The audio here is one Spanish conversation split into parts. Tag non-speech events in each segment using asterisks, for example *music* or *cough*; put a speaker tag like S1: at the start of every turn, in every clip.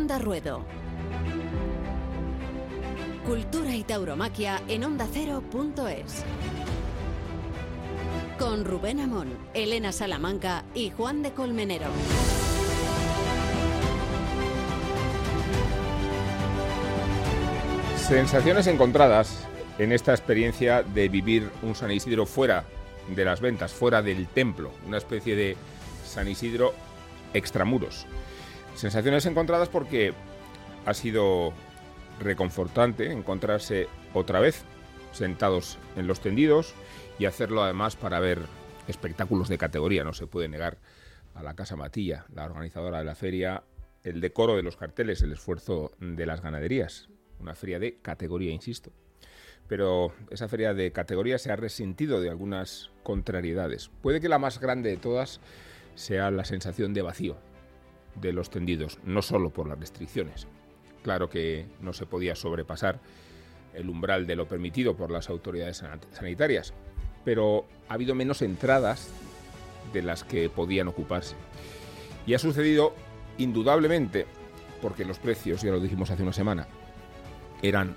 S1: Onda Ruedo. Cultura y tauromaquia en ondacero.es. Con Rubén Amón, Elena Salamanca y Juan de Colmenero.
S2: Sensaciones encontradas en esta experiencia de vivir un San Isidro fuera de las ventas, fuera del templo, una especie de San Isidro extramuros. Sensaciones encontradas porque ha sido reconfortante encontrarse otra vez sentados en los tendidos y hacerlo además para ver espectáculos de categoría. No se puede negar a la Casa Matilla, la organizadora de la feria, el decoro de los carteles, el esfuerzo de las ganaderías una feria de categoría, insisto. Pero esa feria de categoría se ha resentido de algunas contrariedades. Puede que la más grande de todas sea la sensación de vacío de los tendidos, no solo por las restricciones. Claro que no se podía sobrepasar el umbral de lo permitido por las autoridades sanitarias, pero ha habido menos entradas de las que podían ocuparse. Y ha sucedido indudablemente porque los precios, ya lo dijimos hace una semana, eran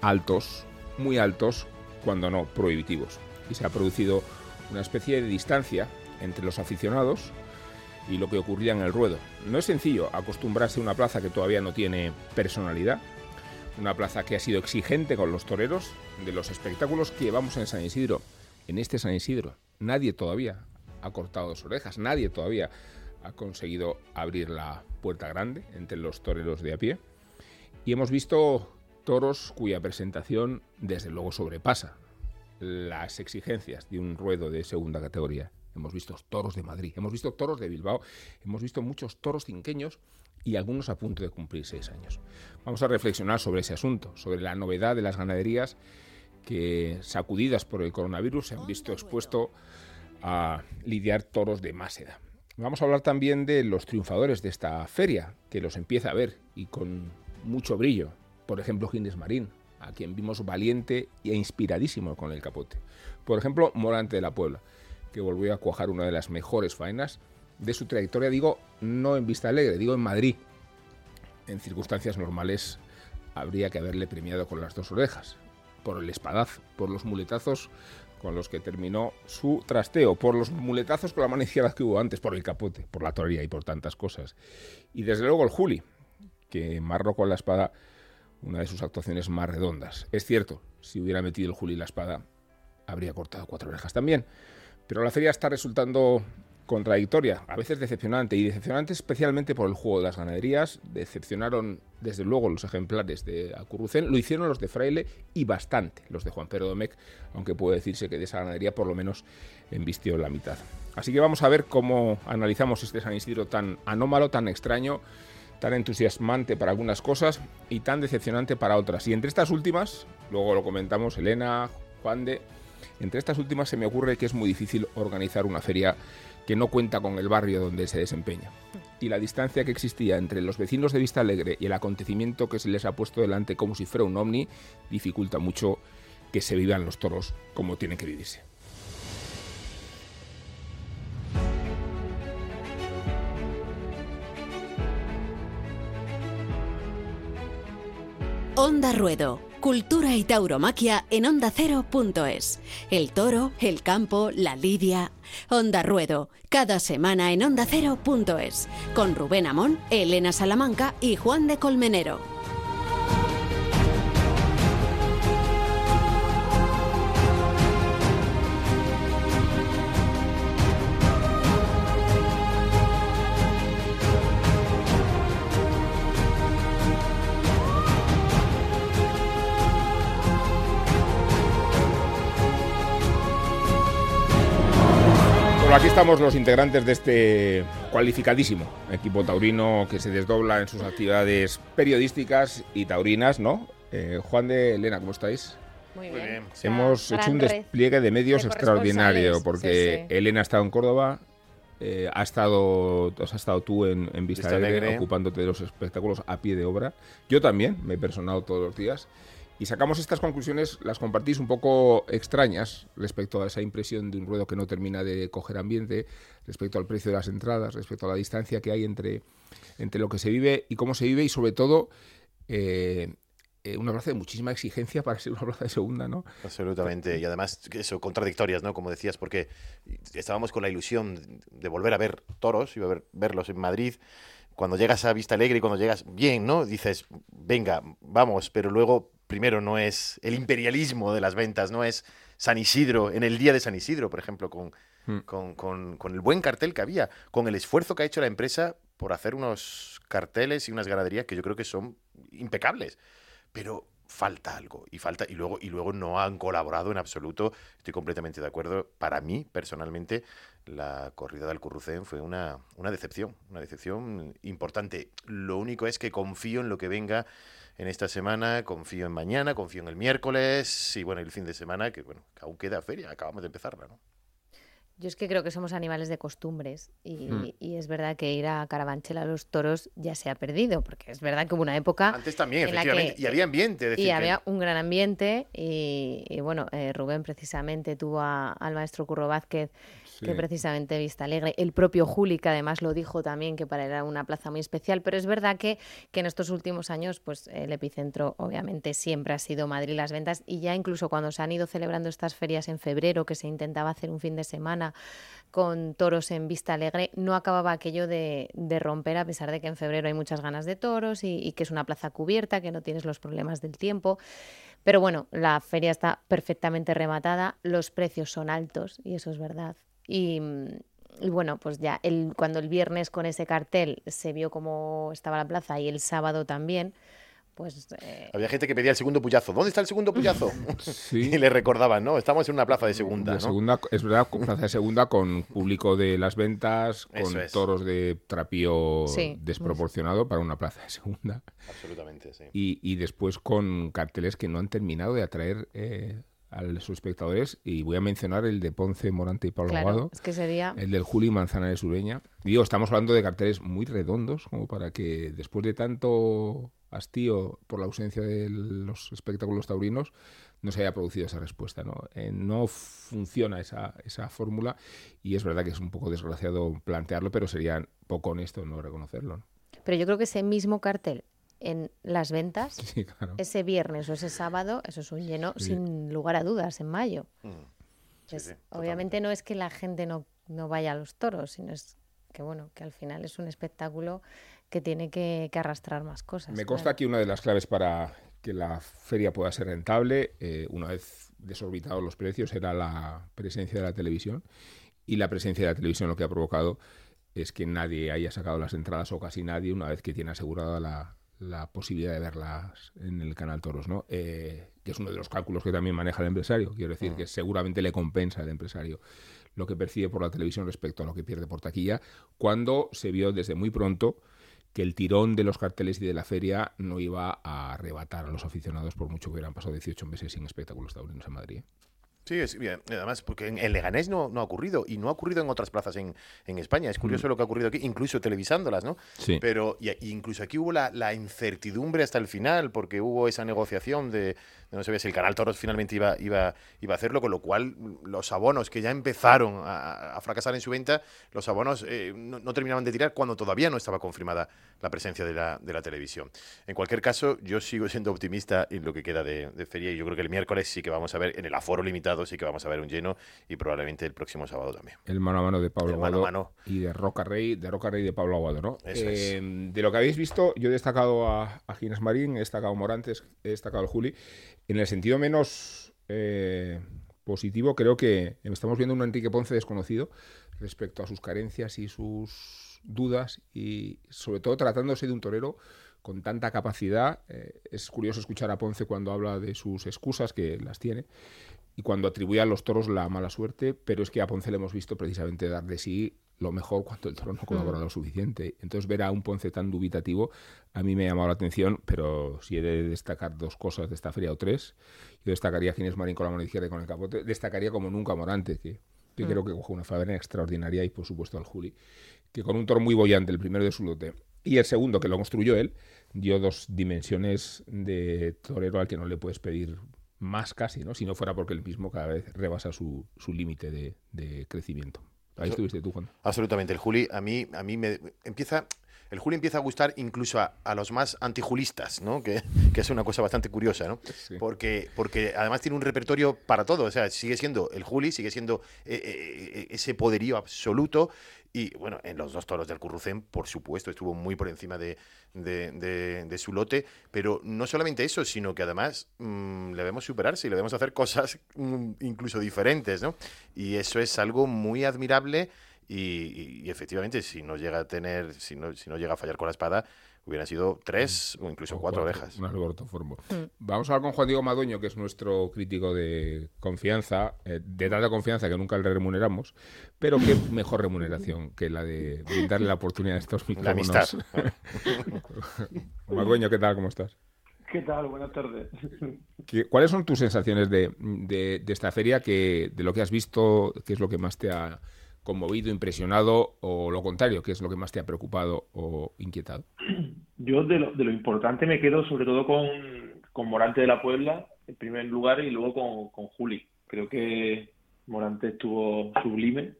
S2: altos, muy altos, cuando no prohibitivos. Y se ha producido una especie de distancia entre los aficionados y lo que ocurría en el ruedo. No es sencillo acostumbrarse a una plaza que todavía no tiene personalidad, una plaza que ha sido exigente con los toreros, de los espectáculos que llevamos en San Isidro. En este San Isidro nadie todavía ha cortado dos orejas, nadie todavía ha conseguido abrir la puerta grande entre los toreros de a pie. Y hemos visto toros cuya presentación desde luego sobrepasa las exigencias de un ruedo de segunda categoría. Hemos visto toros de Madrid, hemos visto toros de Bilbao, hemos visto muchos toros cinqueños y algunos a punto de cumplir seis años. Vamos a reflexionar sobre ese asunto, sobre la novedad de las ganaderías que, sacudidas por el coronavirus, se han visto expuestos a lidiar toros de más edad. Vamos a hablar también de los triunfadores de esta feria, que los empieza a ver y con mucho brillo por ejemplo, Gines Marín, a quien vimos valiente e inspiradísimo con el capote. Por ejemplo, Morante de la Puebla, que volvió a cuajar una de las mejores faenas de su trayectoria, digo, no en Vista Alegre, digo en Madrid. En circunstancias normales habría que haberle premiado con las dos orejas, por el espadazo, por los muletazos con los que terminó su trasteo, por los muletazos con la mano izquierda que hubo antes, por el capote, por la torería y por tantas cosas. Y desde luego el Juli, que marró con la espada una de sus actuaciones más redondas. Es cierto, si hubiera metido el Juli la espada, habría cortado cuatro orejas también. Pero la feria está resultando contradictoria, a veces decepcionante, y decepcionante especialmente por el juego de las ganaderías. Decepcionaron, desde luego, los ejemplares de Acurrucén, lo hicieron los de Fraile y bastante los de Juan Pedro Domecq, aunque puede decirse que de esa ganadería por lo menos embistió la mitad. Así que vamos a ver cómo analizamos este San Isidro tan anómalo, tan extraño tan entusiasmante para algunas cosas y tan decepcionante para otras. Y entre estas últimas, luego lo comentamos Elena, Juan de, entre estas últimas se me ocurre que es muy difícil organizar una feria que no cuenta con el barrio donde se desempeña. Y la distancia que existía entre los vecinos de Vista Alegre y el acontecimiento que se les ha puesto delante como si fuera un ovni dificulta mucho que se vivan los toros como tienen que vivirse.
S1: Onda Ruedo. Cultura y tauromaquia en ondacero.es. El toro, el campo, la lidia. Onda Ruedo. Cada semana en ondacero.es. Con Rubén Amón, Elena Salamanca y Juan de Colmenero.
S2: Estamos los integrantes de este cualificadísimo equipo taurino que se desdobla en sus actividades periodísticas y taurinas, ¿no? Eh, Juan de Elena, ¿cómo estáis?
S3: Muy bien.
S2: Hemos hecho un despliegue de medios extraordinario porque Elena ha estado en Córdoba, eh, ha estado, has estado tú en, Vista, Alegre, ocupándote de los espectáculos a pie de obra. Yo también me he personado todos los días Y sacamos estas conclusiones, las compartís un poco extrañas respecto a esa impresión de un ruedo que no termina de coger ambiente, respecto al precio de las entradas, respecto a la distancia que hay entre, entre lo que se vive y cómo se vive y sobre todo eh, eh, una plaza de muchísima exigencia para ser una plaza de segunda, ¿no?
S3: Absolutamente. Y además, eso, contradictorias, ¿no? Como decías, porque estábamos con la ilusión de volver a ver toros y ver, verlos en Madrid. Cuando llegas a Vista Alegre y cuando llegas bien, ¿no? Dices, venga, vamos, pero luego primero no es el imperialismo de las ventas, no es San Isidro, en el día de San Isidro, por ejemplo, hmm. con, con, el buen cartel que había, con el esfuerzo que ha hecho la empresa por hacer unos carteles y unas ganaderías que yo creo que son impecables. Pero falta algo y falta y luego y luego no han colaborado en absoluto estoy completamente de acuerdo para mí personalmente la corrida del Currucén fue una, una decepción una decepción importante lo único es que confío en lo que venga en esta semana, confío en mañana, confío en el miércoles y bueno, el fin de semana, que bueno, aún queda feria, acabamos de empezarla, ¿no?
S4: Yo es que creo que somos animales de costumbres y, hmm. es verdad que ir a Carabanchel a los toros ya se ha perdido, porque es verdad que hubo una época...
S3: Antes también, efectivamente, y había ambiente.
S4: y había un gran ambiente y, bueno, eh, Rubén precisamente tuvo al maestro Curro Vázquez que precisamente Vista Alegre. El propio Juli, que además lo dijo también, que para era una plaza muy especial, pero es verdad que, que en estos últimos años, pues el epicentro obviamente siempre ha sido Madrid las ventas y ya incluso cuando se han ido celebrando estas ferias en febrero, que se intentaba hacer un fin de semana con toros en Vista Alegre, no acababa aquello de, romper, a pesar de que en febrero hay muchas ganas de toros y, y que es una plaza cubierta, que no tienes los problemas del tiempo. Pero bueno, la feria está perfectamente rematada, los precios son altos y eso es verdad. Y, bueno, pues ya el, cuando el viernes con ese cartel se vio cómo estaba la plaza y el sábado también, pues...
S3: Eh, Había gente que pedía el segundo puyazo. ¿Dónde está el segundo puyazo? *laughs* y le recordaban, ¿no? Estamos en una plaza de segunda,
S2: segunda es verdad, plaza de segunda con público de las ventas, con toros de trapío desproporcionado para una plaza de segunda.
S3: Absolutamente, sí.
S2: Y, y, después con carteles que no han terminado de atraer... Eh, a sus espectadores y voy a mencionar el de Ponce, Morante y Pablo claro,
S4: es que sería...
S2: el del Juli Manzana de Sureña. Digo, estamos hablando de carteles muy redondos, como para que después de tanto hastío por la ausencia de los espectáculos taurinos, no se haya producido esa respuesta. No, eh, no funciona esa, esa fórmula y es verdad que es un poco desgraciado plantearlo, pero sería poco honesto no reconocerlo.
S4: Pero yo creo que ese mismo cartel en las ventas *laughs* ese viernes o ese sábado, eso es un lleno sin lugar a dudas en mayo. Mm. obviamente no es que la gente no, no vaya a los toros, sino es que bueno, que al final es un espectáculo que tiene que, arrastrar más cosas.
S2: Me consta que una de las claves para que la feria pueda ser rentable, eh, una vez desorbitados los precios, era la presencia de la televisión. Y la presencia de la televisión lo que ha provocado es que nadie haya sacado las entradas o casi nadie una vez que tiene asegurada la, la posibilidad de verlas en el canal Toros, ¿no? Eh, que es uno de los cálculos que también maneja el empresario. Quiero decir ah. que seguramente le compensa al empresario lo que percibe por la televisión respecto a lo que pierde por taquilla, cuando se vio desde muy pronto que el tirón de los carteles y de la feria no iba a arrebatar a los aficionados por mucho que hubieran pasado 18 meses sin espectáculos taurinos en Madrid.
S3: Sí, es bien. Además, porque en, Leganés no, no, ha ocurrido y no ha ocurrido en otras plazas en, en España. Es curioso mm. lo que ha ocurrido aquí, incluso televisándolas, ¿no?
S2: Sí.
S3: Pero y, incluso aquí hubo la, la, incertidumbre hasta el final, porque hubo esa negociación de, no sabía si el Canal Toros finalmente iba, iba, iba a hacerlo, con lo cual los abonos que ya empezaron a, fracasar en su venta, los abonos eh, no, terminaban de tirar cuando todavía no estaba confirmada la presencia de la, de la, televisión. En cualquier caso, yo sigo siendo optimista en lo que queda de, feria y yo creo que el miércoles sí que vamos a ver, en el aforo limitado sí que vamos a ver un lleno y probablemente el próximo sábado también.
S2: El mano a mano de Pablo Aguado y de Roca Rey, de Roca Rey de Pablo Aguado, ¿no? Eh, de lo que habéis visto, yo he destacado a, a Ginés Marín, he destacado a Morantes, he destacado al Juli. En el sentido menos eh, positivo, creo que estamos viendo un Enrique Ponce desconocido respecto a sus carencias y sus dudas y sobre todo tratándose de un torero con tanta capacidad. Eh, es curioso escuchar a Ponce cuando habla de sus excusas, que las tiene, y cuando atribuye a los toros la mala suerte, pero es que a Ponce le hemos visto precisamente dar de sí lo mejor cuando el toro no colabora mm. lo suficiente. Entonces ver a un Ponce tan dubitativo a mí me ha llamado la atención, pero si he de destacar dos cosas de esta feria o tres, yo destacaría a Ginés Marín con la mano izquierda y con el capote, destacaría como nunca Morante, que, que mm. creo que coge una faena extraordinaria y por supuesto al Juli, que con un toro muy bollante, el primero de su lote, Y el segundo, que lo construyó él, dio dos dimensiones de torero al que no le puedes pedir más casi, ¿no? Si no fuera porque él mismo cada vez rebasa su, su límite de, de, crecimiento. Ahí estuviste tú, Juan.
S3: Absolutamente. El Juli, a mí, a mí me empieza el Juli empieza a gustar incluso a, los más antijulistas, ¿no? Que, que, es una cosa bastante curiosa, ¿no? Porque, porque además tiene un repertorio para todo, o sea, sigue siendo el Juli, sigue siendo eh, eh, eh, ese poderío absoluto y bueno, en los dos toros del Currucén, por supuesto, estuvo muy por encima de, de, su lote, pero no solamente eso, sino que además mm, le vemos superarse y le vemos hacer cosas mm, incluso diferentes, ¿no? Y eso es algo muy admirable y, efectivamente, si no llega a tener, si no, si no llega a fallar con la espada, hubieran sido tres o incluso cuatro, orejas.
S2: Un mm. Vamos a hablar con Juan Diego Madueño, que es nuestro crítico de confianza, eh, de tanta confianza que nunca le remuneramos, pero qué *laughs* mejor remuneración que la de brindarle la oportunidad a estos micrófonos. *laughs* Madueño, ¿qué tal? ¿Cómo estás?
S5: ¿Qué tal? Buenas tardes.
S2: ¿Cuáles son tus sensaciones de, de, de esta feria, que, de lo que has visto, qué es lo que más te ha conmovido, impresionado o lo contrario, ¿qué es lo que más te ha preocupado o inquietado? *clears throat*
S5: Yo de lo, de lo importante me quedo sobre todo con, con, Morante de la Puebla, en primer lugar, y luego con, con Juli. Creo que Morante estuvo sublime.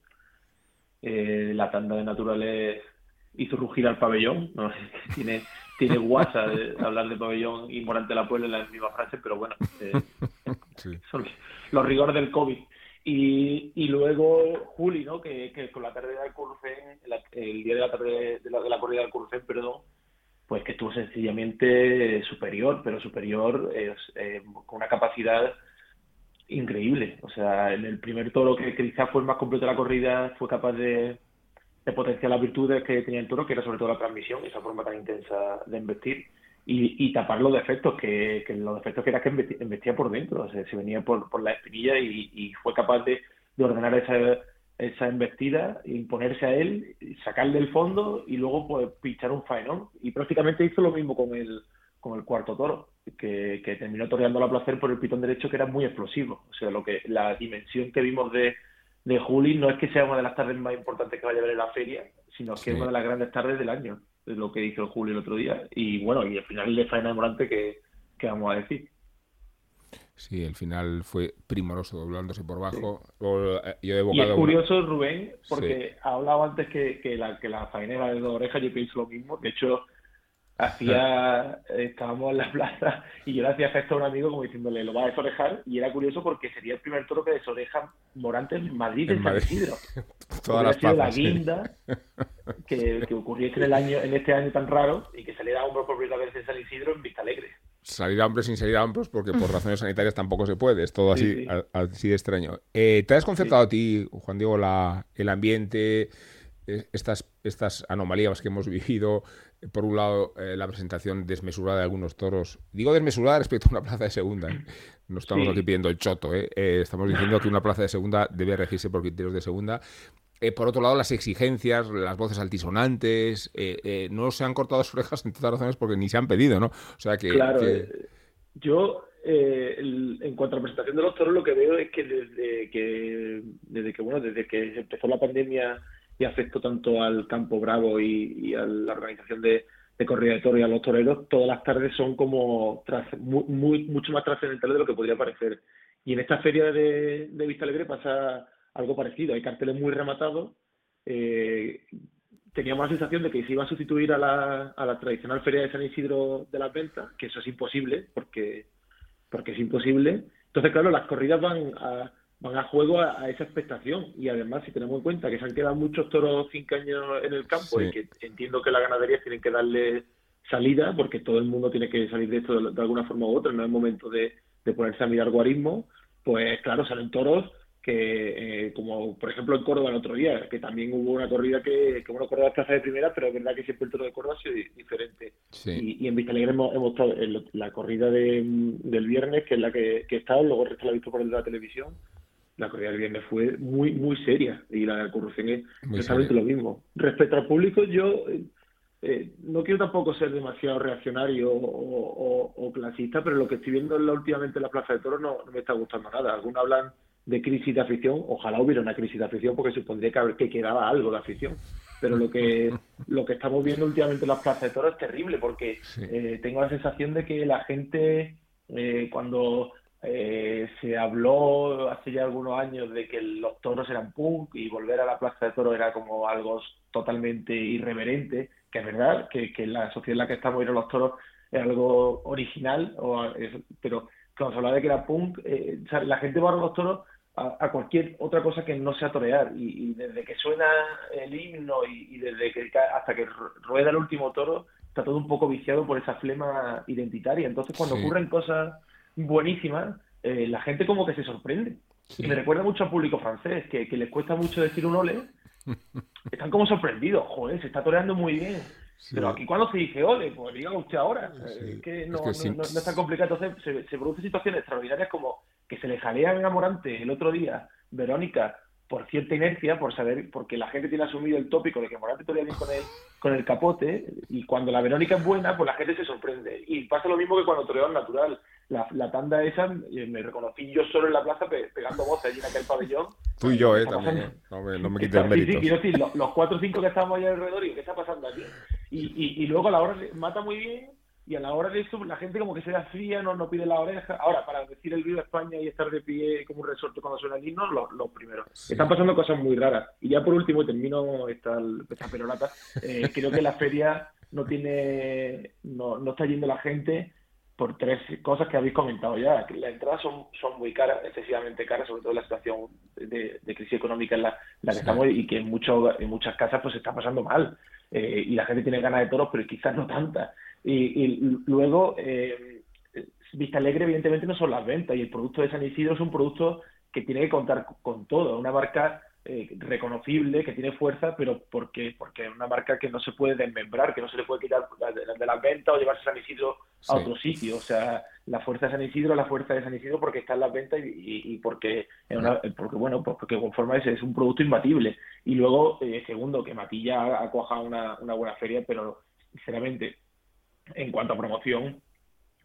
S5: Eh, la tanda de naturales hizo rugir al pabellón. *laughs* tiene tiene guasa de hablar de pabellón y Morante de la Puebla en la misma frase, pero bueno, eh, *laughs* son los rigores del COVID. Y, y luego Juli, ¿no? Que, que con la carrera del Curfen, el día de la, de la, de la corrida del Curfen, perdón, pues que estuvo sencillamente superior, pero superior eh, con una capacidad increíble. O sea, en el primer toro que, quizás fue el más completo de la corrida, fue capaz de, de potenciar las virtudes que tenía el toro, que era sobre todo la transmisión, esa forma tan intensa de investir y, tapar los defectos, que, los defectos que era que embestía por dentro, o sea, se venía por, por la espinilla y, fue capaz de, ordenar esa, esa embestida, imponerse a él, sacarle el fondo y luego pues pinchar un faenón. Y prácticamente hizo lo mismo con el, con el cuarto toro, que, terminó toreando a placer por el pitón derecho que era muy explosivo. O sea, lo que la dimensión que vimos de, de Juli no es que sea una de las tardes más importantes que vaya a ver en la feria, sino que es una de las grandes tardes del año es lo que hizo Julio el otro día. Y bueno, y el final de faena de Morante, que, vamos a decir?
S2: Sí, el final fue primoroso, doblándose por bajo.
S5: Eh, y es curioso, Rubén, porque ha hablado antes que, que, la, que la faenera de dos orejas, yo pienso lo mismo. De hecho, hacía estábamos en la plaza y yo le hacía gesto a un amigo como diciéndole lo va a desorejar y era curioso porque sería el primer toro que desoreja Morante en Madrid en, San Isidro. *laughs*
S2: Todas las
S5: la guinda *laughs* que, que ocurriese en el año en este año tan raro y que saliera hombros por primera vez en San Isidro en Vista Alegre.
S2: Salir a hombros sin salir a hombros porque por *laughs* razones sanitarias tampoco se puede es todo así así de extraño. Eh, ¿te has concertado a ti Juan Diego la, el ambiente eh, estas, estas anomalías que hemos vivido, por un lado, eh, la presentación desmesurada de algunos toros. Digo desmesurada respecto a una plaza de segunda. ¿eh? No estamos aquí pidiendo el choto. estamos diciendo que una plaza de segunda debe regirse por criterios de segunda. por otro lado, las exigencias, las voces altisonantes, no se han cortado las orejas, entre otras razones, porque ni se han pedido, ¿no? O sea que.
S5: Claro, yo. en cuanto a la presentación de los toros, lo que veo es que desde que, desde que bueno, desde que empezó la pandemia y afectó tanto al campo bravo y, a la organización de, corrida de toros y a los toreros, todas las tardes son como muy, mucho más trascendentales de lo que podría parecer. Y en esta feria de, Vista Alegre pasa algo parecido. Hay carteles muy rematados. Eh, teníamos la sensación de que se iba a sustituir a la, a la tradicional feria de San Isidro de las ventas, que eso es imposible, porque, porque es imposible. Entonces, claro, las corridas van a, van a juego a, esa expectación. Y además, si tenemos en cuenta que se han quedado muchos toros cinco años en el campo y que entiendo que las ganaderías tienen que darle salida, porque todo el mundo tiene que salir de esto de, alguna forma u otra, no es momento de, ponerse a mirar guarismo, pues claro, salen toros que, eh, como por ejemplo en Córdoba el otro día, que también hubo una corrida que, que bueno, Córdoba es de primera, pero es verdad que siempre el toro de Córdoba ha sido diferente. Y, en Vista Alegre hemos, hemos la corrida del viernes, que es la que, que he estado, luego el resto la he visto por el de la televisión, la corrida del viernes fue muy, muy seria y la corrupción es exactamente lo mismo. Respecto al público, yo eh, eh, no quiero tampoco ser demasiado reaccionario o, clasista, pero lo que estoy viendo últimamente en la Plaza de Toros no, me está gustando nada. Algunos hablan de crisis de afición, ojalá hubiera una crisis de afición porque supondría que, que quedaba algo de afición. pero lo que *laughs* lo que estamos viendo últimamente en las plazas de toros es terrible porque eh, tengo la sensación de que la gente eh, cuando eh, se habló hace ya algunos años de que los toros eran punk y volver a la plaza de toros era como algo totalmente irreverente, que es verdad que, que la sociedad en la que estamos ir a los toros es algo original, o, pero cuando se hablaba de que era punk, la gente va a los toros a, cualquier otra cosa que no sea torear. Y, desde que suena el himno y, desde que hasta que rueda el último toro, está todo un poco viciado por esa flema identitaria. Entonces, cuando ocurren cosas buenísimas, eh, la gente como que se sorprende. Y me recuerda mucho al público francés, que, les cuesta mucho decir un ole. *laughs* Están como sorprendidos, joder, se está toreando muy bien. Pero aquí cuando se dice ole, pues diga usted ahora. Es que no, es, no, es tan complicado. Entonces se, se producen situaciones extraordinarias como que se le jalea a Morante el otro día, Verónica, por cierta inercia, por saber, porque la gente tiene asumido el tópico de que Morante todavía bien con el, con el capote, y cuando la Verónica es buena, pues la gente se sorprende. Y pasa lo mismo que cuando Toreón natural. La, la, tanda esa, me reconocí yo solo en la plaza pegando voces allí en aquel pabellón.
S2: Fui yo, eh, también. Eh. No me, no me quites el mérito.
S5: Sí, decir, los, cuatro o cinco que estábamos allá alrededor, y ¿qué está pasando aquí? Y, y, y luego a la hora mata muy bien, y a la hora de eso la gente como que se da fría, no, no pide la oreja. Ahora, para decir el Viva España y estar de pie como un resorte cuando suena el himno, los lo primeros. Están pasando cosas muy raras. Y ya por último, termino esta, esta perorata, eh, creo que la feria no tiene, no, no está yendo la gente por tres cosas que habéis comentado ya. Las entradas son, son muy caras, excesivamente caras, sobre todo en la situación de, crisis económica en la, la que estamos y que en, muchos en muchas casas pues se está pasando mal. Eh, y la gente tiene ganas de toros, pero quizás no tantas. Y, luego, eh, Vista Alegre, evidentemente, no son las ventas y el producto de San Isidro es un producto que tiene que contar con todo. Una marca eh, reconocible, que tiene fuerza, pero porque porque es una marca que no se puede desmembrar, que no se le puede quitar de, las ventas o llevarse San Isidro a otro sitio. O sea, la fuerza de San Isidro es la fuerza de San Isidro porque está en las ventas y, porque, porque, bueno, pues porque conforma ese es un producto imbatible. Y luego, eh, segundo, que Matilla ha cuajado una, una buena feria, pero sinceramente en cuanto a promoción,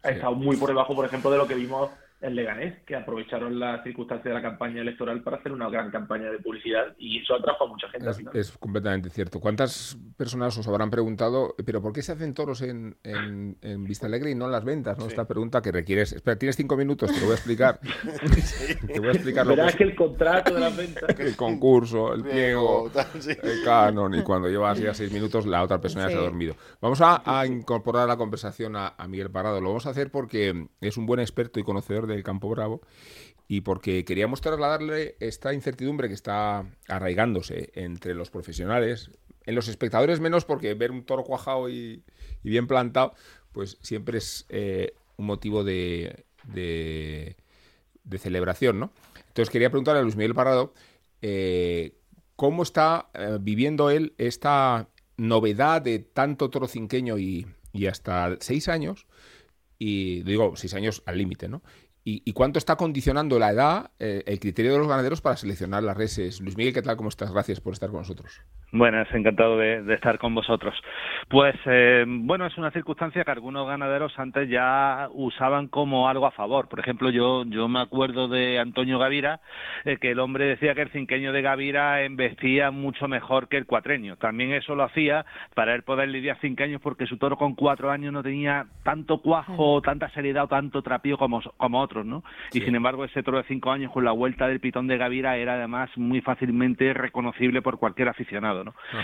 S5: ha estado muy por debajo, por ejemplo, de lo que vimos en Leganés, que aprovecharon las circunstancias de la campaña electoral para hacer una gran campaña de publicidad y eso atrajo a mucha gente.
S2: Es, completamente cierto. ¿Cuántas personas os habrán preguntado, pero por qué se hacen toros en, en, Vista Alegre y no en las ventas? ¿no? Esta pregunta que requieres. Espera, tienes cinco minutos, te lo voy a explicar. *laughs*
S5: te voy a explicar lo Verás que... el contrato de las ventas. *laughs*
S2: El concurso, el pliego, el canon, y cuando llevas ya seis minutos, la otra persona ya se ha dormido. Vamos a, incorporar a la conversación a, a Miguel Parado. Lo vamos a hacer porque es un buen experto y conocedor del Campo Bravo y porque queríamos trasladarle esta incertidumbre que está arraigándose entre los profesionales, en los espectadores menos porque ver un toro cuajado y, bien plantado, pues siempre es eh, un motivo de, de, celebración, ¿no? Entonces quería preguntarle a Luis Miguel Parado eh, cómo está eh, viviendo él esta novedad de tanto toro cinqueño y hasta seis años, y digo seis años al límite, ¿no? ¿Y, cuánto está condicionando la edad eh, el criterio de los ganaderos para seleccionar las reses? Luis Miguel, ¿qué tal? ¿Cómo estás? Gracias por estar con nosotros.
S6: Buenas, encantado de, estar con vosotros. Pues eh, bueno, es una circunstancia que algunos ganaderos antes ya usaban como algo a favor. Por ejemplo, yo, yo me acuerdo de Antonio Gavira, eh, que el hombre decía que el cinqueño de Gavira embestía mucho mejor que el cuatreño. También eso lo hacía para él poder lidiar cinqueños porque su toro con cuatro años no tenía tanto cuajo, tanta seriedad o tanto trapío como, como otros, ¿no? Y sin embargo, ese toro de cinco años con la vuelta del pitón de Gavira era además muy fácilmente reconocible por cualquier aficionado.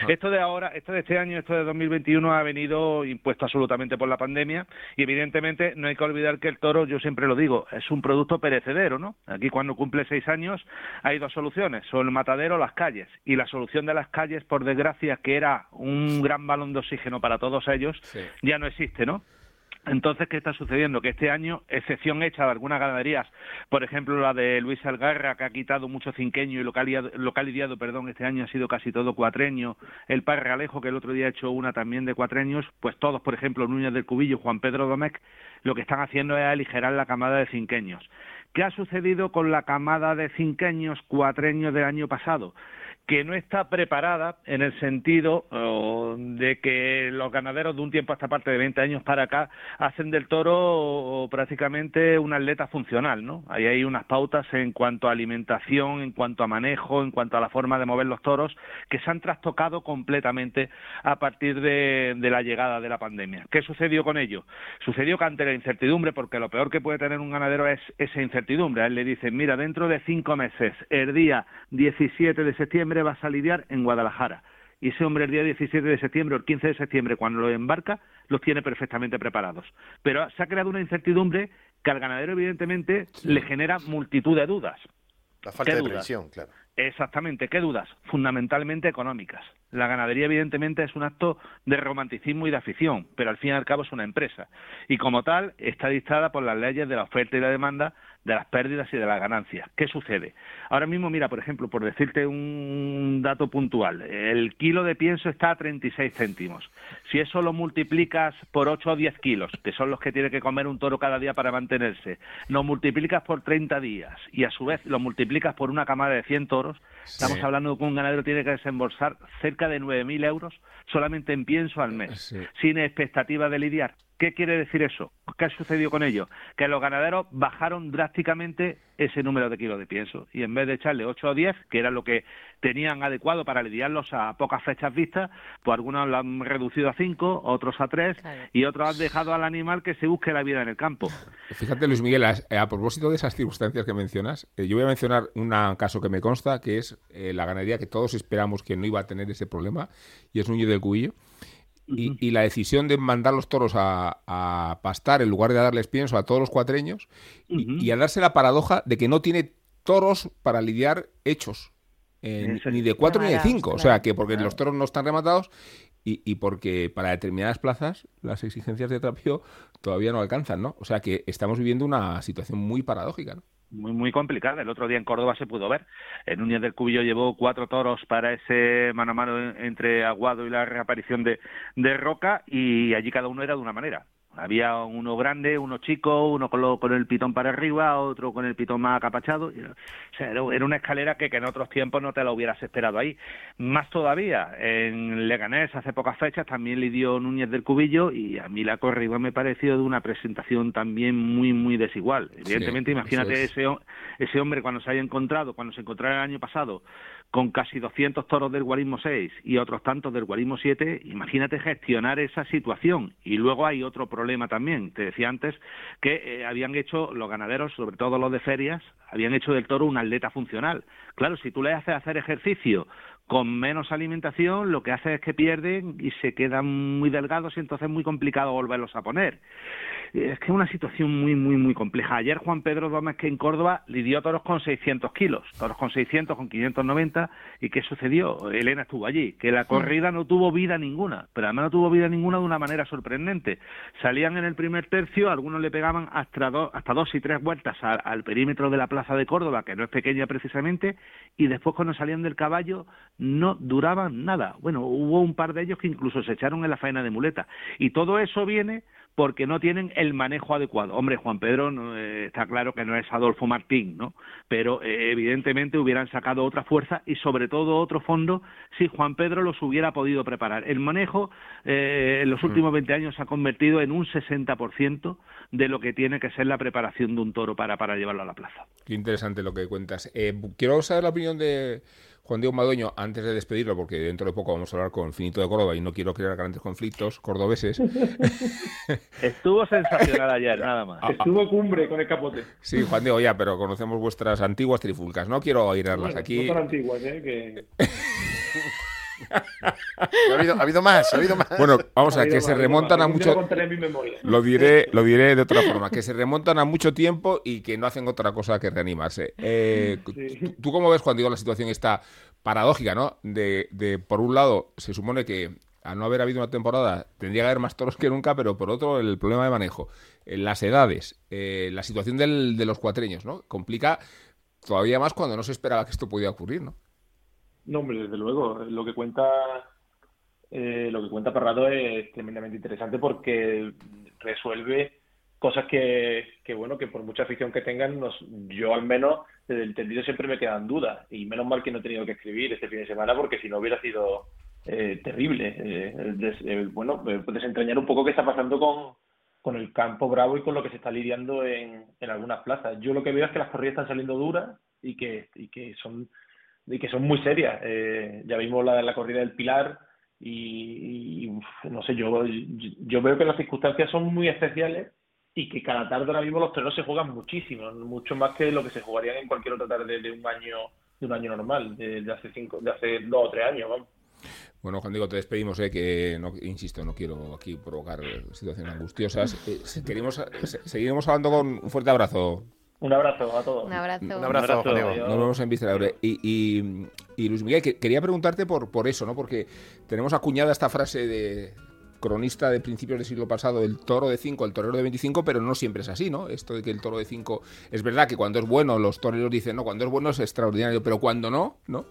S6: Esto de ahora, esto de este año, esto de 2021 ha venido impuesto absolutamente por la pandemia y evidentemente no hay que olvidar que el toro, yo siempre lo digo, es un producto perecedero, ¿no? Aquí cuando cumple seis años hay dos soluciones, son el matadero o las calles y la solución de las calles, por desgracia, que era un gran balón de oxígeno para todos ellos, ya no existe, ¿no? Entonces, ¿qué está sucediendo? Que este año, excepción hecha de algunas ganaderías, por ejemplo la de Luis Algarra, que ha quitado mucho cinqueño y localizado, perdón, este año ha sido casi todo cuatreño, el Parralejo, que el otro día ha hecho una también de cuatreños, pues todos, por ejemplo, Núñez del Cubillo, Juan Pedro Domecq, lo que están haciendo es aligerar la camada de cinqueños. ¿Qué ha sucedido con la camada de cinqueños cuatreños del año pasado? Que no está preparada en el sentido de que los ganaderos de un tiempo a esta parte de 20 años para acá hacen del toro prácticamente un atleta funcional, ¿no? Ahí hay unas pautas en cuanto a alimentación, en cuanto a manejo, en cuanto a la forma de mover los toros que se han trastocado completamente a partir de, de la llegada de la pandemia. ¿Qué sucedió con ello? Sucedió que ante la incertidumbre, porque lo peor que puede tener un ganadero es esa incertidumbre. A él le dicen, mira, dentro de cinco meses, el día 17 de septiembre vas a lidiar en Guadalajara. Y ese hombre el día 17 de septiembre o el 15 de septiembre, cuando lo embarca, los tiene perfectamente preparados. Pero se ha creado una incertidumbre que al ganadero, evidentemente, le genera multitud de dudas.
S3: La falta de previsión, claro.
S6: Exactamente. ¿Qué dudas? Fundamentalmente económicas. La ganadería, evidentemente, es un acto de romanticismo y de afición, pero al fin y al cabo es una empresa. Y como tal, está dictada por las leyes de la oferta y la demanda de las pérdidas y de las ganancias. ¿Qué sucede? Ahora mismo, mira, por ejemplo, por decirte un dato puntual, el kilo de pienso está a 36 céntimos. Si eso lo multiplicas por 8 o 10 kilos, que son los que tiene que comer un toro cada día para mantenerse, lo multiplicas por 30 días y a su vez lo multiplicas por una camada de 100 toros, estamos hablando de que un ganadero tiene que desembolsar cerca de 9.000 euros solamente en pienso al mes, sin expectativa de lidiar. ¿Qué quiere decir eso? ¿Qué ha sucedido con ello? Que los ganaderos bajaron drásticamente ese número de kilos de pienso y en vez de echarle 8 o 10, que era lo que tenían adecuado para lidiarlos a pocas fechas vistas, pues algunos lo han reducido a 5, otros a 3 y otros han dejado al animal que se busque la vida en el campo. *laughs*
S2: Fíjate, Luis Miguel, a, propósito de esas circunstancias que mencionas, eh, yo voy a mencionar un caso que me consta, que es eh, la ganadería que todos esperamos que no iba a tener ese problema, y es Núñez del Cubillo y, la decisión de mandar los toros a, pastar en lugar de darles pienso a todos los cuatreños y, a darse la paradoja de que no tiene toros para lidiar hechos. ni de cuatro ni de cinco. O sea, que porque los toros no están rematados y, y, porque para determinadas plazas las exigencias de trapio todavía no alcanzan, ¿no? O sea, que estamos viviendo una situación muy paradójica, ¿no?
S6: Muy muy complicada. El otro día en Córdoba se pudo ver. En Núñez del Cubillo llevó cuatro toros para ese mano a mano entre Aguado y la reaparición de, de Roca y allí cada uno era de una manera. Había uno grande, uno chico, uno con, el pitón para arriba, otro con el pitón más acapachado. O sea, era, una escalera que, que, en otros tiempos no te la hubieras esperado ahí. Más todavía, en Leganés hace pocas fechas también le dio Núñez del Cubillo y a mí la corrida me pareció de una presentación también muy, muy desigual. Evidentemente, imagínate ese, ese hombre cuando se haya encontrado, cuando se encontrara el año pasado con casi 200 toros del guarismo 6 y otros tantos del guarismo 7, imagínate gestionar esa situación. Y luego hay otro problema también. Te decía antes que eh, habían hecho los ganaderos, sobre todo los de ferias, habían hecho del toro un atleta funcional. Claro, si tú le haces hacer ejercicio con menos alimentación, lo que hace es que pierden y se quedan muy delgados y entonces es muy complicado volverlos a poner es que es una situación muy, muy, muy compleja. Ayer Juan Pedro Gómez, que en Córdoba, lidió toros con 600 kilos, toros con 600, con 590, ¿y qué sucedió? Elena estuvo allí, que la corrida no tuvo vida ninguna, pero además no tuvo vida ninguna de una manera sorprendente. Salían en el primer tercio, algunos le pegaban hasta, hasta dos y tres vueltas al, perímetro de la plaza de Córdoba, que no es pequeña precisamente, y después cuando salían del caballo no duraban nada. Bueno, hubo un par de ellos que incluso se echaron en la faena de muleta. Y todo eso viene porque no tienen el manejo adecuado. Hombre, Juan Pedro eh, está claro que no es Adolfo Martín, ¿no? Pero eh, evidentemente hubieran sacado otra fuerza y sobre todo otro fondo si Juan Pedro los hubiera podido preparar. El manejo eh, en los mm. últimos 20 años se ha convertido en un 60% de lo que tiene que ser la preparación de un toro para, para llevarlo a la plaza.
S2: Qué interesante lo que cuentas. quiero saber la opinión de Juan Diego Madueño, antes de despedirlo, porque dentro de poco vamos a hablar con Finito de Córdoba y no quiero crear grandes conflictos cordobeses. *laughs*
S6: Estuvo sensacional ayer, nada más.
S5: Ah, ah. Estuvo cumbre con el capote.
S2: Sí, Juan Diego, ya, pero conocemos vuestras antiguas trifulcas. No quiero oírlas aquí.
S5: No tan antiguas, ¿eh? Que... *laughs*
S3: ha, habido, más, ha habido más.
S2: Bueno, vamos a ver, que se remontan a mucho. Lo diré, *laughs* lo diré de otra forma, que se remontan a mucho tiempo y que no hacen otra cosa que reanimarse. Eh, ¿Tú cómo ves cuando digo la situación está paradójica, ¿no? De, de, por un lado, se supone que al no haber habido una temporada tendría que haber más toros que nunca, pero por otro, el problema de manejo, eh, las edades, eh, la situación del, de los cuatreños, ¿no? Complica todavía más cuando no se esperaba que esto pudiera ocurrir, ¿no?
S5: No, hombre, desde luego. Lo que cuenta eh, lo que cuenta Parrado es tremendamente interesante porque resuelve cosas que, que, bueno, que por mucha afición que tengan, nos, yo al menos desde el entendido siempre me quedan dudas y menos mal que no he tenido que escribir este fin de semana porque si no hubiera sido eh, terrible. Eh, bueno, desentrañar un poco qué está pasando con, con el campo bravo y con lo que se está lidiando en, en algunas plazas. Yo lo que veo es que las corridas están saliendo duras y que, y que son y que son muy serias. ya vimos la, la corrida del Pilar, y, no sé, yo, yo veo que las circunstancias son muy especiales y que cada tarde ahora mismo los toreros se juegan muchísimo, mucho más que lo que se jugarían en cualquier otra tarde de un año de un año normal, de, hace cinco, de hace dos o tres años,
S2: Bueno, Juan Diego, te despedimos, eh, que no, insisto, no quiero aquí provocar situaciones angustiosas. Eh, seguiremos hablando con un fuerte abrazo.
S5: Un abrazo a todos.
S4: Un abrazo.
S3: Un abrazo,
S2: Nos vemos en Vista y, y, y, Luis Miguel, quería preguntarte por, por eso, ¿no? Porque tenemos acuñada esta frase de cronista de principios del siglo pasado, el toro de 5, el torero de 25, pero no siempre es así, ¿no? Esto de que el toro de 5 es verdad que cuando es bueno los toreros dicen, no, cuando es bueno es extraordinario, pero cuando no, ¿no?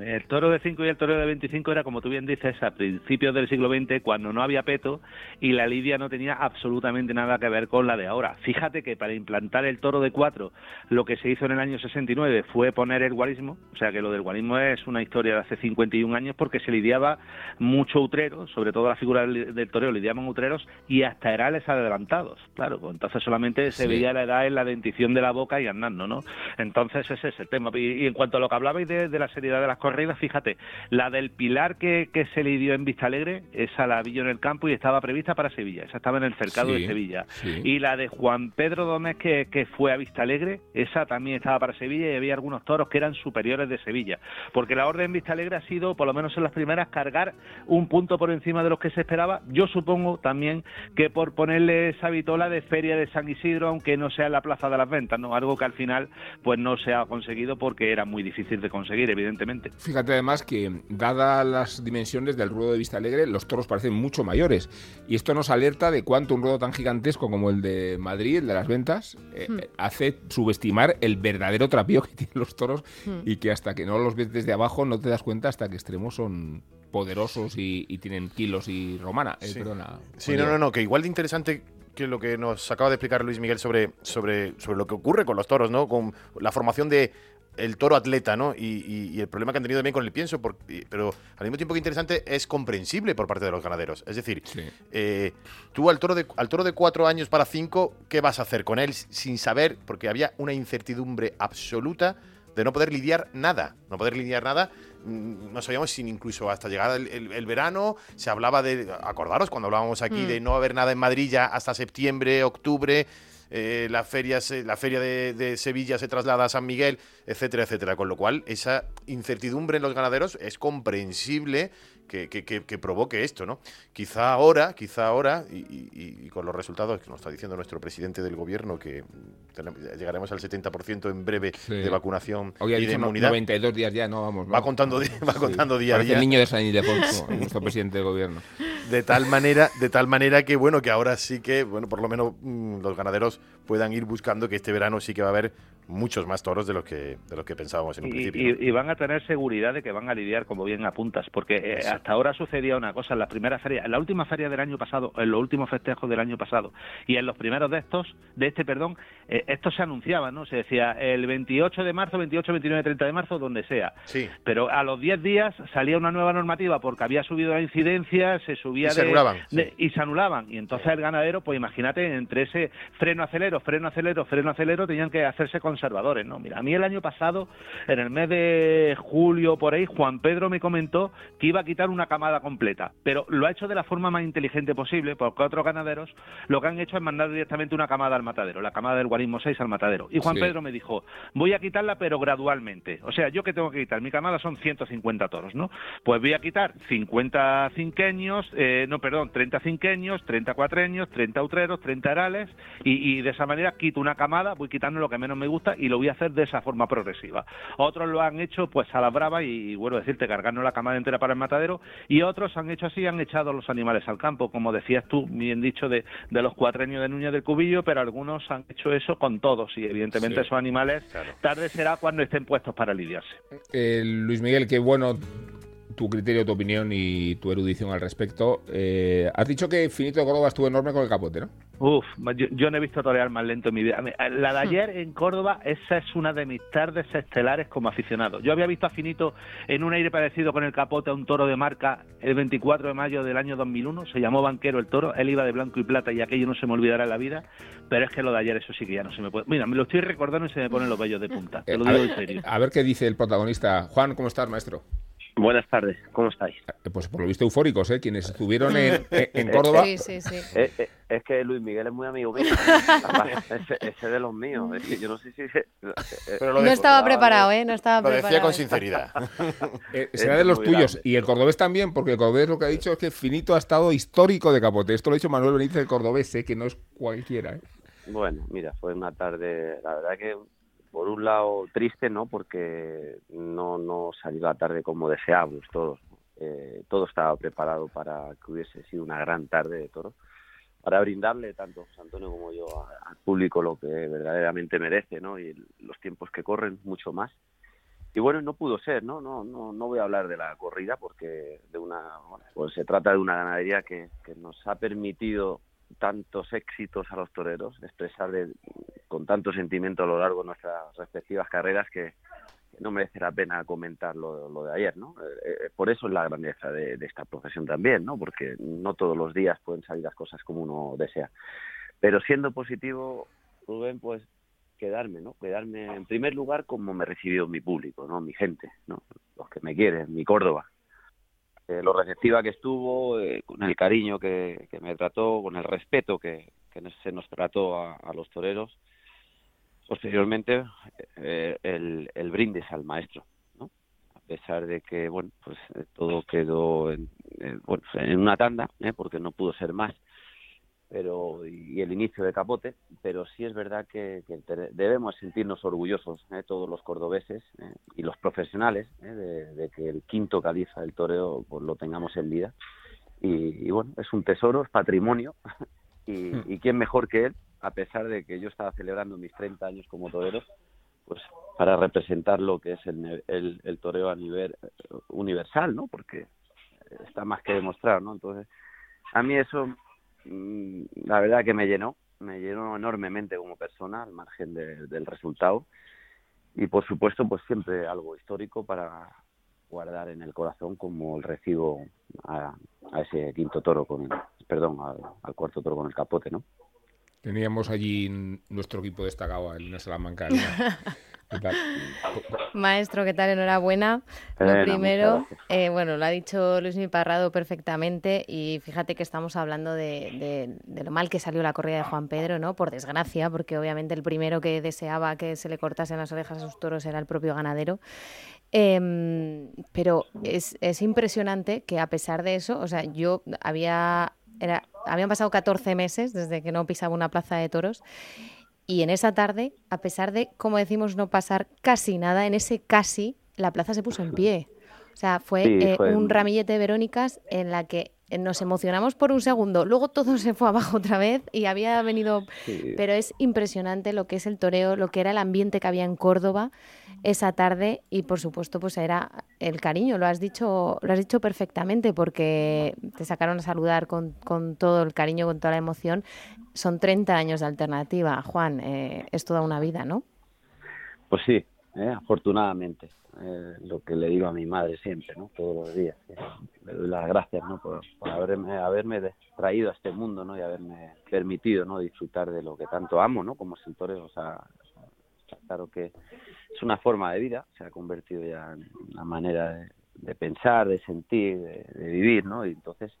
S6: El toro de 5 y el toro de 25 era, como tú bien dices, a principios del siglo XX, cuando no había peto y la lidia no tenía absolutamente nada que ver con la de ahora. Fíjate que para implantar el toro de 4, lo que se hizo en el año 69 fue poner el guarismo, o sea que lo del guarismo es una historia de hace 51 años porque se lidiaba mucho utrero, sobre todo la figura del toreo lidiaban utreros y hasta herales adelantados, claro, pues entonces solamente se veía la edad en la dentición de la boca y andando, ¿no? Entonces ese es el tema. Y, en cuanto a lo que hablabais de, de la seriedad de las corridas, fíjate, la del Pilar que, que se le dio en Vista Alegre, esa la vi en el campo y estaba prevista para Sevilla, esa estaba en el cercado de Sevilla. Y la de Juan Pedro que, que fue a Vista Alegre, esa también estaba para Sevilla y había algunos toros que eran superiores de Sevilla. Porque la orden Vista Alegre ha sido, por lo menos en las primeras, cargar un punto por encima de los que se esperaba. Yo supongo también que por ponerle esa vitola de Feria de San Isidro, aunque no sea en la Plaza de las Ventas, ¿no? Algo que al final pues no se ha conseguido porque era muy difícil de conseguir, evidentemente.
S2: Fíjate además que, dadas las dimensiones del ruedo de Vista Alegre, los toros parecen mucho mayores. Y esto nos alerta de cuánto un ruedo tan gigantesco como el de Madrid, el de las ventas, eh, hmm. hace subestimar el verdadero trapío que *laughs* tienen los toros hmm. y que hasta que no los ves desde abajo no te das cuenta hasta que extremos son poderosos y, tienen kilos y romana.
S3: Eh, sí, no, no, no, que igual de interesante que lo que nos acaba de explicar Luis Miguel sobre, sobre, sobre lo que ocurre con los toros, ¿no? Con la formación de el toro atleta, ¿no? Y, el problema que han tenido también con el pienso, pero al mismo tiempo que interesante, es comprensible por parte de los ganaderos. Es decir, eh, tú al toro, de, al toro de cuatro años para cinco, ¿qué vas a hacer con él sin saber? Porque había una incertidumbre absoluta de no poder lidiar nada, no poder lidiar nada. Mm, no sabíamos sin incluso hasta llegar el, verano se hablaba de, acordaros cuando hablábamos aquí mm. de no haber nada en Madrid ya hasta septiembre, octubre, eh, la feria, la feria de, Sevilla se traslada a San Miguel, etcétera, etcétera. Con lo cual, esa incertidumbre en los ganaderos es comprensible que, que, provoque esto, ¿no? Quizá ahora, quizá ahora, y, con los resultados que nos está diciendo nuestro presidente del gobierno, que llegaremos al 70% en breve de vacunación y de inmunidad.
S2: 92 días ya, no vamos.
S3: Va contando, va contando día a día.
S2: el niño de San Ildefonso, *laughs* nuestro presidente del gobierno.
S3: De tal manera, de tal manera que bueno, que ahora sí que, bueno, por lo menos mm, los ganaderos puedan ir buscando que este verano sí que va a haber muchos más toros de los que de los que pensábamos en un principio.
S6: Y, van a tener seguridad de que van a lidiar, como bien apuntas, porque eh, hasta ahora sucedía una cosa en la primera feria, en la última feria del año pasado, en los últimos festejos del año pasado y en los primeros de estos, de este, perdón, eh, esto se anunciaba, ¿no? Se decía el 28 de marzo, 28, 29, 30 de marzo, donde sea.
S3: Sí.
S6: Pero a los 10 días salía una nueva normativa porque había subido la incidencia, se subía
S3: y se anulaban,
S6: y se anulaban y entonces el ganadero, pues imagínate entre ese freno acelero, freno acelero, freno acelero tenían que hacerse conservadores, ¿no? Mira, a mí el año pasado, en el mes de julio por ahí, Juan Pedro me comentó que iba a quitar una camada completa, pero lo ha hecho de la forma más inteligente posible, porque otros ganaderos lo que han hecho es mandar directamente una camada al matadero, la camada del guarismo 6 al matadero. Y Juan Pedro me dijo, voy a quitarla pero gradualmente. O sea, yo que tengo que quitar, mi camada son 150 toros, ¿no? Pues voy a quitar 50 cinqueños, eh, no, perdón, 30 cinqueños, 30 cuatreños, 30 utreros, 30 herales, y, y de esa manera quito una camada, voy quitando lo que menos me gusta y lo voy a hacer de esa forma progresiva. Otros lo han hecho pues a la brava y, bueno, decirte, cargando la camada entera para el matadero, y otros han hecho así, han echado los animales al campo, como decías tú, bien dicho, de, de los cuatreños de Núñez del Cubillo, pero algunos han hecho eso con todos, y evidentemente esos animales tarde será cuando estén puestos para lidiarse.
S2: Eh, Luis Miguel, qué bueno tu criterio, tu opinión y tu erudición al respecto. Eh, has dicho que Finito de Córdoba estuvo enorme con el capote, ¿no?
S6: Uf, yo, no he visto torear más lento en mi vida. La de hmm. ayer en Córdoba, esa es una de mis tardes estelares como aficionado. Yo había visto a Finito en un aire parecido con el capote a un toro de marca el 24 de mayo del año 2001. Se llamó Banquero el toro. Él iba de blanco y plata y aquello no se me olvidará en la vida. Pero es que lo de ayer, eso sí que ya no se me puede. Mira, me lo estoy recordando y se me ponen los vellos de punta. Te lo digo en serio.
S2: A ver qué dice el protagonista. Juan, ¿cómo estás, maestro?
S7: Buenas tardes, ¿cómo estáis?
S2: Eh, pues por lo visto eufóricos, ¿eh? Quienes estuvieron en, en *laughs* Córdoba.
S4: Sí, sí, sí.
S7: Eh, eh, es que Luis Miguel es muy amigo mío. *laughs* ese, de los míos. Es que yo no sé si.
S4: no estaba preparado, ¿eh? No estaba
S3: lo
S4: decía
S3: con sinceridad. *laughs*
S2: será de los tuyos. Y el cordobés también, porque el cordobés lo que ha dicho es que Finito ha estado histórico de capote. Esto lo ha dicho Manuel Benítez, el cordobés, ¿eh? que no es cualquiera. ¿eh?
S7: Bueno, mira, fue una tarde, la verdad que por un lado triste, ¿no? Porque no, no salió la tarde como deseábamos todos. Eh, todo estaba preparado para que hubiese sido una gran tarde de toros, para brindarle tanto José Antonio como yo al público lo que verdaderamente merece, ¿no? Y los tiempos que corren mucho más. Y bueno, no pudo ser, ¿no? No, no, no voy a hablar de la corrida porque de una, pues se trata de una ganadería que, que nos ha permitido tantos éxitos a los toreros, expresar con tanto sentimiento a lo largo de nuestras respectivas carreras que, no merece la pena comentar lo, de ayer, ¿no? Eh, eh, por eso es la grandeza de, esta profesión también, ¿no? Porque no todos los días pueden salir las cosas como uno desea. Pero siendo positivo, Rubén, pues quedarme, ¿no? Quedarme en primer lugar como me recibió mi público, ¿no? Mi gente, ¿no? Los que me quieren, mi Córdoba, eh, lo receptiva que estuvo, eh, con el cariño que, me trató, con el respeto que, se nos trató a, los toreros. Posteriormente, eh, el, el, brindis al maestro, ¿no? A pesar de que, bueno, pues todo quedó en, bueno, en una tanda, porque no pudo ser más pero y el inicio de Capote, pero sí es verdad que, debemos sentirnos orgullosos ¿eh? todos los cordobeses ¿eh? y los profesionales ¿eh? de, que el quinto califa del toreo pues, lo tengamos en vida y, bueno es un tesoro es patrimonio *laughs* hmm. y, quién mejor que él a pesar de que yo estaba celebrando mis 30 años como torero pues para representar lo que es el, el, el toreo a nivel universal no porque está más que demostrado no entonces a mí eso la verdad que me llenó, me llenó enormemente como persona al margen del resultado. Y por supuesto pues siempre algo histórico para guardar en el corazón como el recibo a, ese quinto toro con perdón al, cuarto toro con el capote no
S2: teníamos allí nuestro equipo destacado en la Salamanca *laughs*
S4: Maestro, ¿qué tal? Enhorabuena. Lo primero, eh, bueno, lo ha dicho Luis Miparrado perfectamente y fíjate que estamos hablando de, lo mal que salió la corrida de Juan Pedro, ¿no? Por desgracia, porque obviamente el primero que deseaba que se le cortasen las orejas a sus toros era el propio ganadero. Em, pero es, es impresionante que a pesar de eso, o sea, yo había era, habían pasado 14 meses desde que no pisaba una plaza de toros y en esa tarde, a pesar de, como decimos, no pasar casi nada, en ese casi, la plaza se puso en pie. O sea, fue, eh, un ramillete de Verónicas en la que nos emocionamos por un segundo, luego todo se fue abajo otra vez y había venido, pero es impresionante lo que es el toreo, lo que era el ambiente que había en Córdoba esa tarde y por supuesto pues era el cariño, lo has dicho, lo has dicho perfectamente porque te sacaron a saludar con, con todo el cariño, con toda la emoción. Son 30 años de alternativa, Juan, eh, es toda una vida, ¿no?
S7: Pues sí, eh, afortunadamente. Eh, lo que le digo a mi madre siempre, ¿no? Todos los días. Le doy las gracias, ¿no? Por, haberme, haberme traído a este mundo, ¿no? Y haberme permitido, ¿no? Disfrutar de lo que tanto amo, ¿no? Como sentores, o sea, claro que es una forma de vida, se ha convertido ya en una manera de, pensar, de sentir, de, vivir, ¿no? Y entonces,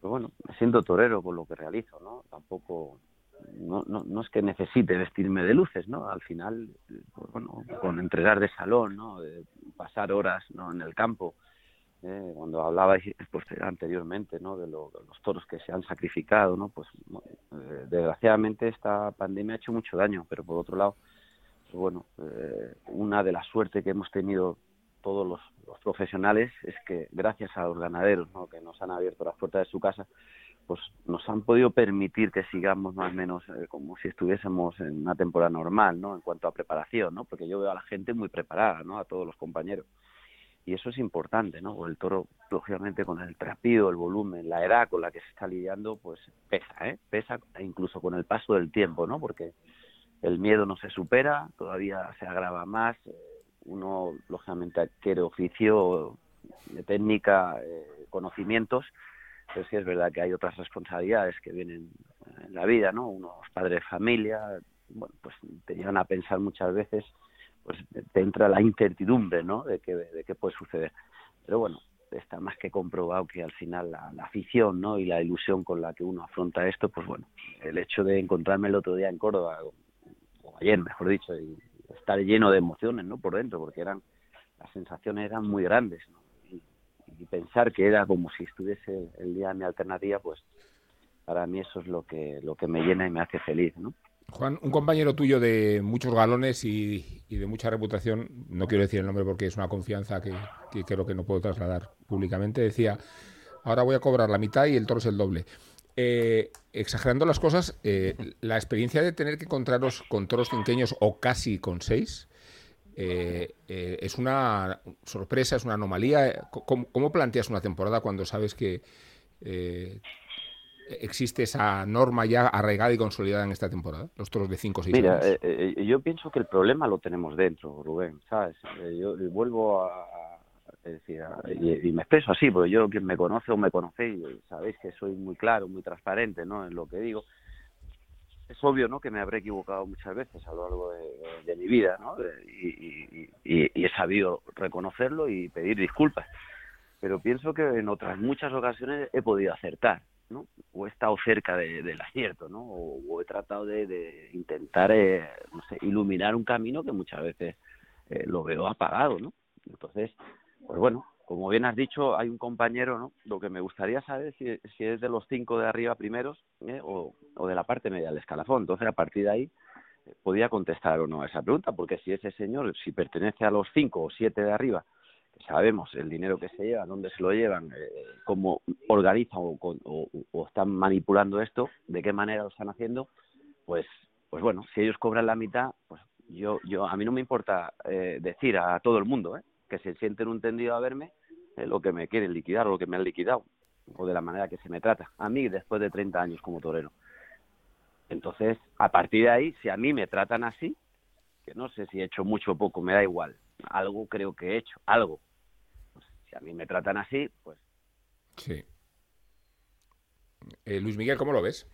S7: pues bueno, me siento torero por lo que realizo, ¿no? Tampoco no, no, no es que necesite vestirme de luces, ¿no? Al final, pues bueno, con entregar de salón, ¿no? De pasar horas ¿no? en el campo. Eh, cuando hablabais pues, anteriormente, ¿no? De, los toros que se han sacrificado, ¿no? Pues eh, desgraciadamente esta pandemia ha hecho mucho daño, pero por otro lado, pues, bueno, eh, una de las suertes que hemos tenido todos los, los, profesionales es que gracias a los ganaderos, ¿no? Que nos han abierto las puertas de su casa, pues nos han podido permitir que sigamos más o menos eh, como si estuviésemos en una temporada normal, ¿no? En cuanto a preparación, ¿no? Porque yo veo a la gente muy preparada, ¿no? A todos los compañeros. y eso es importante, ¿no? el toro, lógicamente, con el trapido, el volumen, la edad con la que se está lidiando, pues pesa, ¿eh? Pesa incluso con el paso del tiempo, ¿no? Porque el miedo no se supera, todavía se agrava más, eh, uno, lógicamente, adquiere oficio de técnica, eh, conocimientos, pero sí es verdad que hay otras responsabilidades que vienen en la vida, ¿no? Unos padres de familia, bueno, pues te llevan a pensar muchas veces, pues te entra la incertidumbre, ¿no? De qué, de qué puede suceder. Pero bueno, está más que comprobado que al final la, afición, ¿no? Y la ilusión con la que uno afronta esto, pues bueno, el hecho de encontrarme el otro día en Córdoba, o, ayer, mejor dicho, y estar lleno de emociones, ¿no? Por dentro, porque eran las sensaciones eran muy grandes, ¿no? Y, pensar que era como si estuviese el día de mi alternativa, pues para mí eso es lo que lo que me llena y me hace feliz, ¿no?
S2: Juan, un compañero tuyo de muchos galones y, de mucha reputación, no quiero decir el nombre porque es una confianza que, creo que no puedo trasladar públicamente, decía, ahora voy a cobrar la mitad y el toro es el doble. Eh, exagerando las cosas, eh, la experiencia de tener que encontraros con toros cinqueños o casi con seis eh, es una sorpresa, es una anomalía. ¿Cómo, ¿Cómo, planteas una temporada cuando sabes que existe esa norma ya arraigada y consolidada en esta temporada? Los toros de 5 o 6
S7: Mira, eh, eh, yo pienso que el problema lo tenemos dentro, Rubén, ¿sabes? Eh, yo vuelvo a, decir, y, me expreso así, porque yo quien me conoce o me conocéis, sabéis que soy muy claro, muy transparente, ¿no? En lo que digo. Es obvio, ¿no? Que me habré equivocado muchas veces a lo largo de, mi vida, ¿no? y, he sabido reconocerlo y pedir disculpas. Pero pienso que en otras muchas ocasiones he podido acertar ¿no? O he estado cerca del acierto, ¿no? O, he tratado de, intentar, eh, no sé, iluminar un camino que muchas veces eh, lo veo apagado, ¿no? Entonces, pues bueno, como bien has dicho, hay un compañero, ¿no? Lo que me gustaría saber si, si es de los cinco de arriba primeros ¿eh? o, o de la parte media del escalafón. Entonces, a partir de ahí, podía contestar o no a esa pregunta, porque si ese señor, si pertenece a los cinco o siete de arriba, sabemos el dinero que se lleva, dónde se lo llevan, eh, cómo organizan o, están manipulando esto, de qué manera lo están haciendo, pues, pues bueno, si ellos cobran la mitad, pues yo, yo a mí no me importa eh, decir a todo el mundo eh, que se sienten un tendido a verme lo que me quieren liquidar o lo que me han liquidado o de la manera que se me trata. A mí después de 30 años como torero. Entonces, a partir de ahí, si a mí me tratan así, que no sé si he hecho mucho o poco, me da igual. Algo creo que he hecho, algo a mí me tratan así, pues...
S2: Sí. Eh, Luis Miguel, ¿cómo lo ves?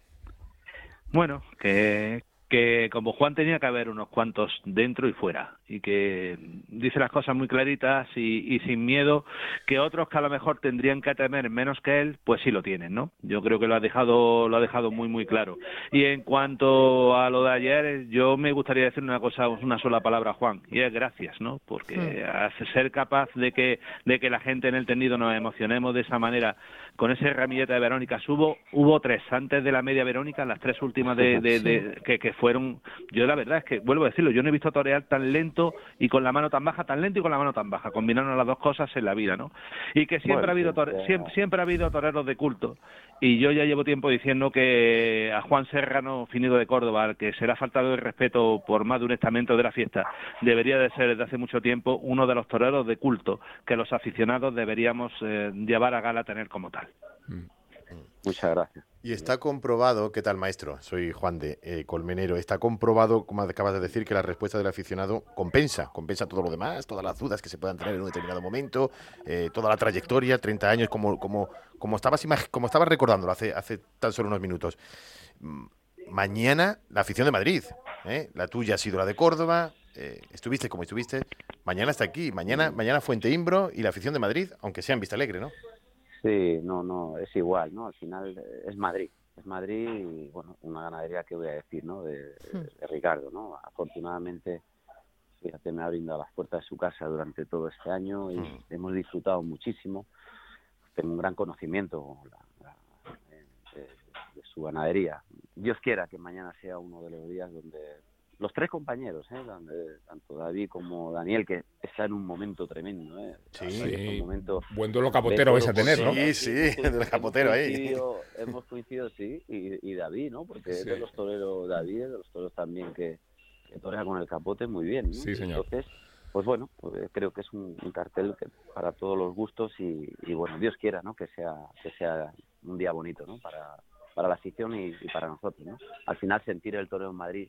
S6: Bueno, que, que como Juan tenía que haber unos cuantos dentro y fuera y que dice las cosas muy claritas y, sin miedo que otros que a lo mejor tendrían que temer menos que él pues sí lo tienen no yo creo que lo ha dejado lo ha dejado muy muy claro. Y en cuanto a lo de ayer yo me gustaría decir una cosa una sola palabra Juan y es gracias no porque hace ser capaz de que de que la gente en el tendido nos emocionemos de esa manera con ese ramillete de Verónica hubo hubo tres antes de la media Verónica las tres últimas de, de, que, que fueron yo la verdad es que vuelvo a decirlo yo no he visto torear tan lento y con la mano tan baja tan lento y con la mano tan baja combinando las dos cosas en la vida no y que siempre ha habido siempre, siempre, ha habido toreros de culto. Y yo ya llevo tiempo diciendo que a Juan Serrano Finido de Córdoba que será faltado el respeto por más de un estamento de la fiesta debería de ser desde hace mucho tiempo uno de los toreros de culto que los aficionados deberíamos eh, llevar a gala tener como tal. Mm.
S7: Muchas gracias.
S3: Y está comprobado, ¿qué tal maestro? Soy Juan de eh, Colmenero. Está comprobado, como acabas de decir, que la respuesta del aficionado compensa, compensa todo lo demás, todas las dudas que se puedan tener en un determinado momento, eh, toda la trayectoria, 30 años, como, como, como, estabas, como estabas recordándolo hace, hace tan solo unos minutos. Mañana la afición de Madrid, ¿eh? la tuya ha sido la de Córdoba, estuviste como estuviste, mañana está aquí, mañana, mañana Fuente Imbro y la afición de Madrid, aunque sea en Vista Alegre, ¿no?
S7: Sí, no, no, es igual, ¿no? Al final eh, es Madrid, es Madrid y, bueno, una ganadería que voy a decir, ¿no? De, hmm. Ricardo, ¿no? Afortunadamente, fíjate, me ha brindado las puertas de su casa durante todo este año y hmm. hemos disfrutado muchísimo. Tengo un gran conocimiento de, su ganadería. Dios quiera que mañana sea uno de los días donde los tres compañeros, ¿eh? tanto David como Daniel, que está en un momento tremendo. ¿eh?
S2: Sí, momento buen duelo capotero vais a tener, ¿no?
S3: Sí, sí, del capotero ahí.
S7: Hemos coincidido, sí, y, David, ¿no? Porque es de los toreros, David, de los toreros también que, que torea con el capote muy bien. ¿no?
S2: Sí, señor.
S7: Entonces, pues bueno, pues creo que es un, cartel que para todos los gustos y, bueno, Dios quiera, ¿no? Que sea, que sea un día bonito, ¿no? Para, para la afición y, para nosotros, ¿no? Al final sentir el toreo en Madrid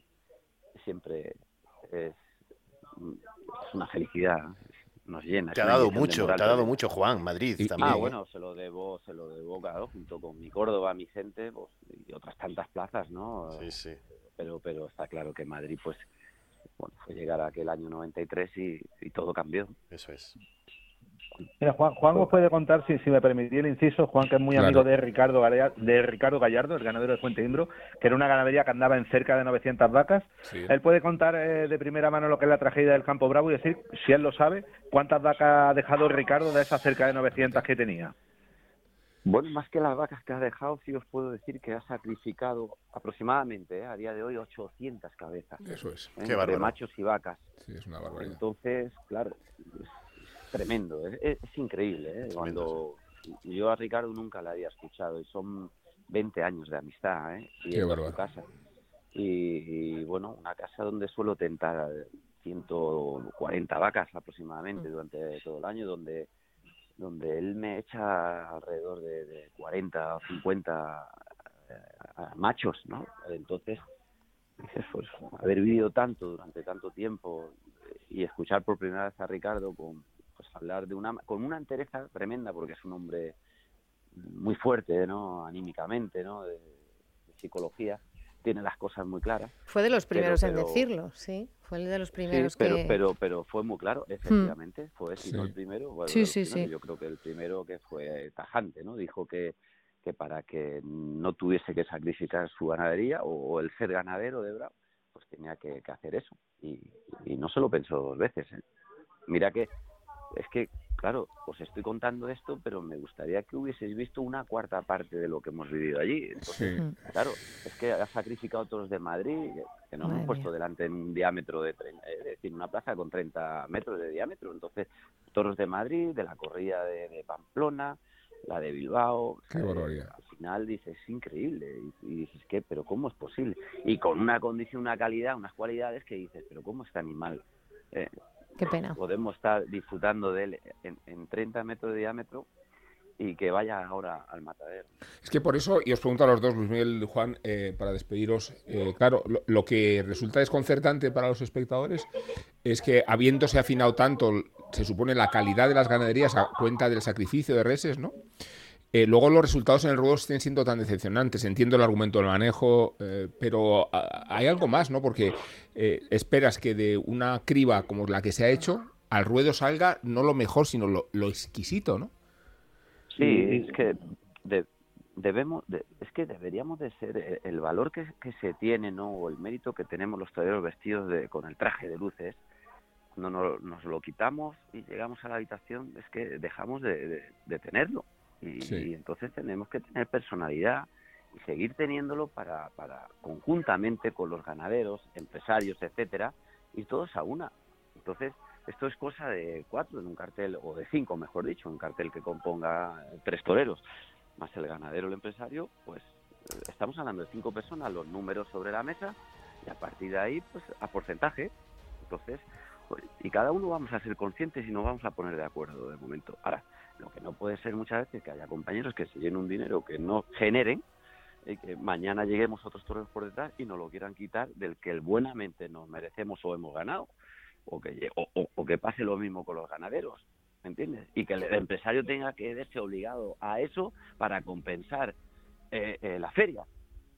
S7: siempre es, una felicidad, nos llena.
S3: Te ha dado mucho, te ha dado mucho Juan, Madrid también.
S7: Ah, bueno, se lo debo, se lo debo, claro, junto con mi Córdoba, mi gente, pues, y otras tantas plazas, ¿no?
S3: Sí, sí.
S7: Pero, pero está claro que Madrid, pues, bueno, fue llegar a aquel año 93 y, y todo cambió.
S3: Eso es.
S6: Mira, Juan, Juan os puede contar, si, si me permitís el inciso, Juan, que es muy amigo de Ricardo, de Ricardo Gallardo, el ganadero de Fuente Imbro, que era una ganadería que andaba en cerca de 900 vacas. Él puede contar eh, de primera mano lo que es la tragedia del Campo Bravo y decir, si él lo sabe, cuántas vacas ha dejado Ricardo de esas cerca de 900 que tenía.
S7: Bueno, más que las vacas que ha dejado, sí os puedo decir que ha sacrificado aproximadamente, eh, a día de hoy, 800 cabezas.
S2: Eso es.
S7: ¿eh? de machos y vacas.
S2: Sí, es una barbaridad.
S7: Entonces, claro, tremendo, es, increíble. ¿eh? Cuando yo a Ricardo nunca la había escuchado y son 20 años de amistad ¿eh? y
S2: en su
S7: casa. Y, bueno, una casa donde suelo tentar 140 vacas aproximadamente mm. durante todo el año, donde donde él me echa alrededor de, 40 o 50 eh, machos, ¿no? Entonces, *laughs* pues, haber vivido tanto durante tanto tiempo y escuchar por primera vez a Ricardo con, pues hablar de una con una entereza tremenda porque es un hombre muy fuerte no anímicamente no de, psicología. Tiene las cosas muy claras.
S4: Fue de los primeros en decirlo sí. Fue el de los primeros
S7: pero pero pero fue muy claro hmm. efectivamente. Fue si no el primero
S4: sí, sí, sí.
S7: yo creo que el primero que fue tajante no dijo que que para que no tuviese que sacrificar su ganadería o, el ser ganadero de Bravo pues tenía que, hacer eso. Y, y, no se lo pensó dos veces ¿eh? mira que es que, claro, os estoy contando esto, pero me gustaría que hubieseis visto una cuarta parte de lo que hemos vivido allí. Entonces, claro, es que ha sacrificado toros de Madrid, que nos hemos puesto delante en un diámetro de, eh, es decir, una plaza con 30 metros de diámetro. Entonces, toros de Madrid, de la corrida de, Pamplona, la de Bilbao.
S2: Qué
S7: al final dices, es increíble. Y, dices, ¿qué? ¿Pero cómo es posible? Y con una condición, una calidad, unas cualidades que dices, ¿pero cómo este animal? Eh,
S4: Qué pena.
S7: Podemos estar disfrutando de él en, en 30 metros de diámetro y que vaya ahora al matadero.
S2: Es que por eso, y os pregunto a los dos, Luis Miguel y Juan, eh, para despediros, eh, claro, lo, que resulta desconcertante para los espectadores es que habiéndose afinado tanto, se supone, la calidad de las ganaderías a cuenta del sacrificio de reses, ¿no? Eh, luego los resultados en el ruedo estén siendo tan decepcionantes. Entiendo el argumento del manejo, eh, pero ah, hay algo más, ¿no? Porque eh, esperas que de una criba como la que se ha hecho, al ruedo salga no lo mejor, sino lo, exquisito, ¿no?
S7: Sí, es que debemos, es que deberíamos de ser el valor que, se tiene, ¿no? O el mérito que tenemos los toreros vestidos de, con el traje de luces, cuando nos, lo quitamos y llegamos a la habitación, es que dejamos de tenerlo y, entonces tenemos que tener personalidad y seguir teniéndolo para, para conjuntamente con los ganaderos, empresarios, etcétera, y todos a una. Entonces, esto es cosa de cuatro en un cartel, o de cinco, mejor dicho, un cartel que componga tres toreros, más el ganadero, el empresario, pues estamos hablando de cinco personas, los números sobre la mesa, y a partir de ahí, pues a porcentaje. Entonces, pues, y cada uno vamos a ser conscientes y nos vamos a poner de acuerdo de momento. Ahora, lo que no puede ser muchas veces que haya compañeros que se llenen un dinero que no generen y que mañana lleguemos otros toreros por detrás y nos lo quieran quitar del que buenamente nos merecemos o hemos ganado. O que, o, que pase lo mismo con los ganaderos. ¿Me entiendes? Y que el empresario tenga que verse obligado a eso para compensar eh, eh, la feria.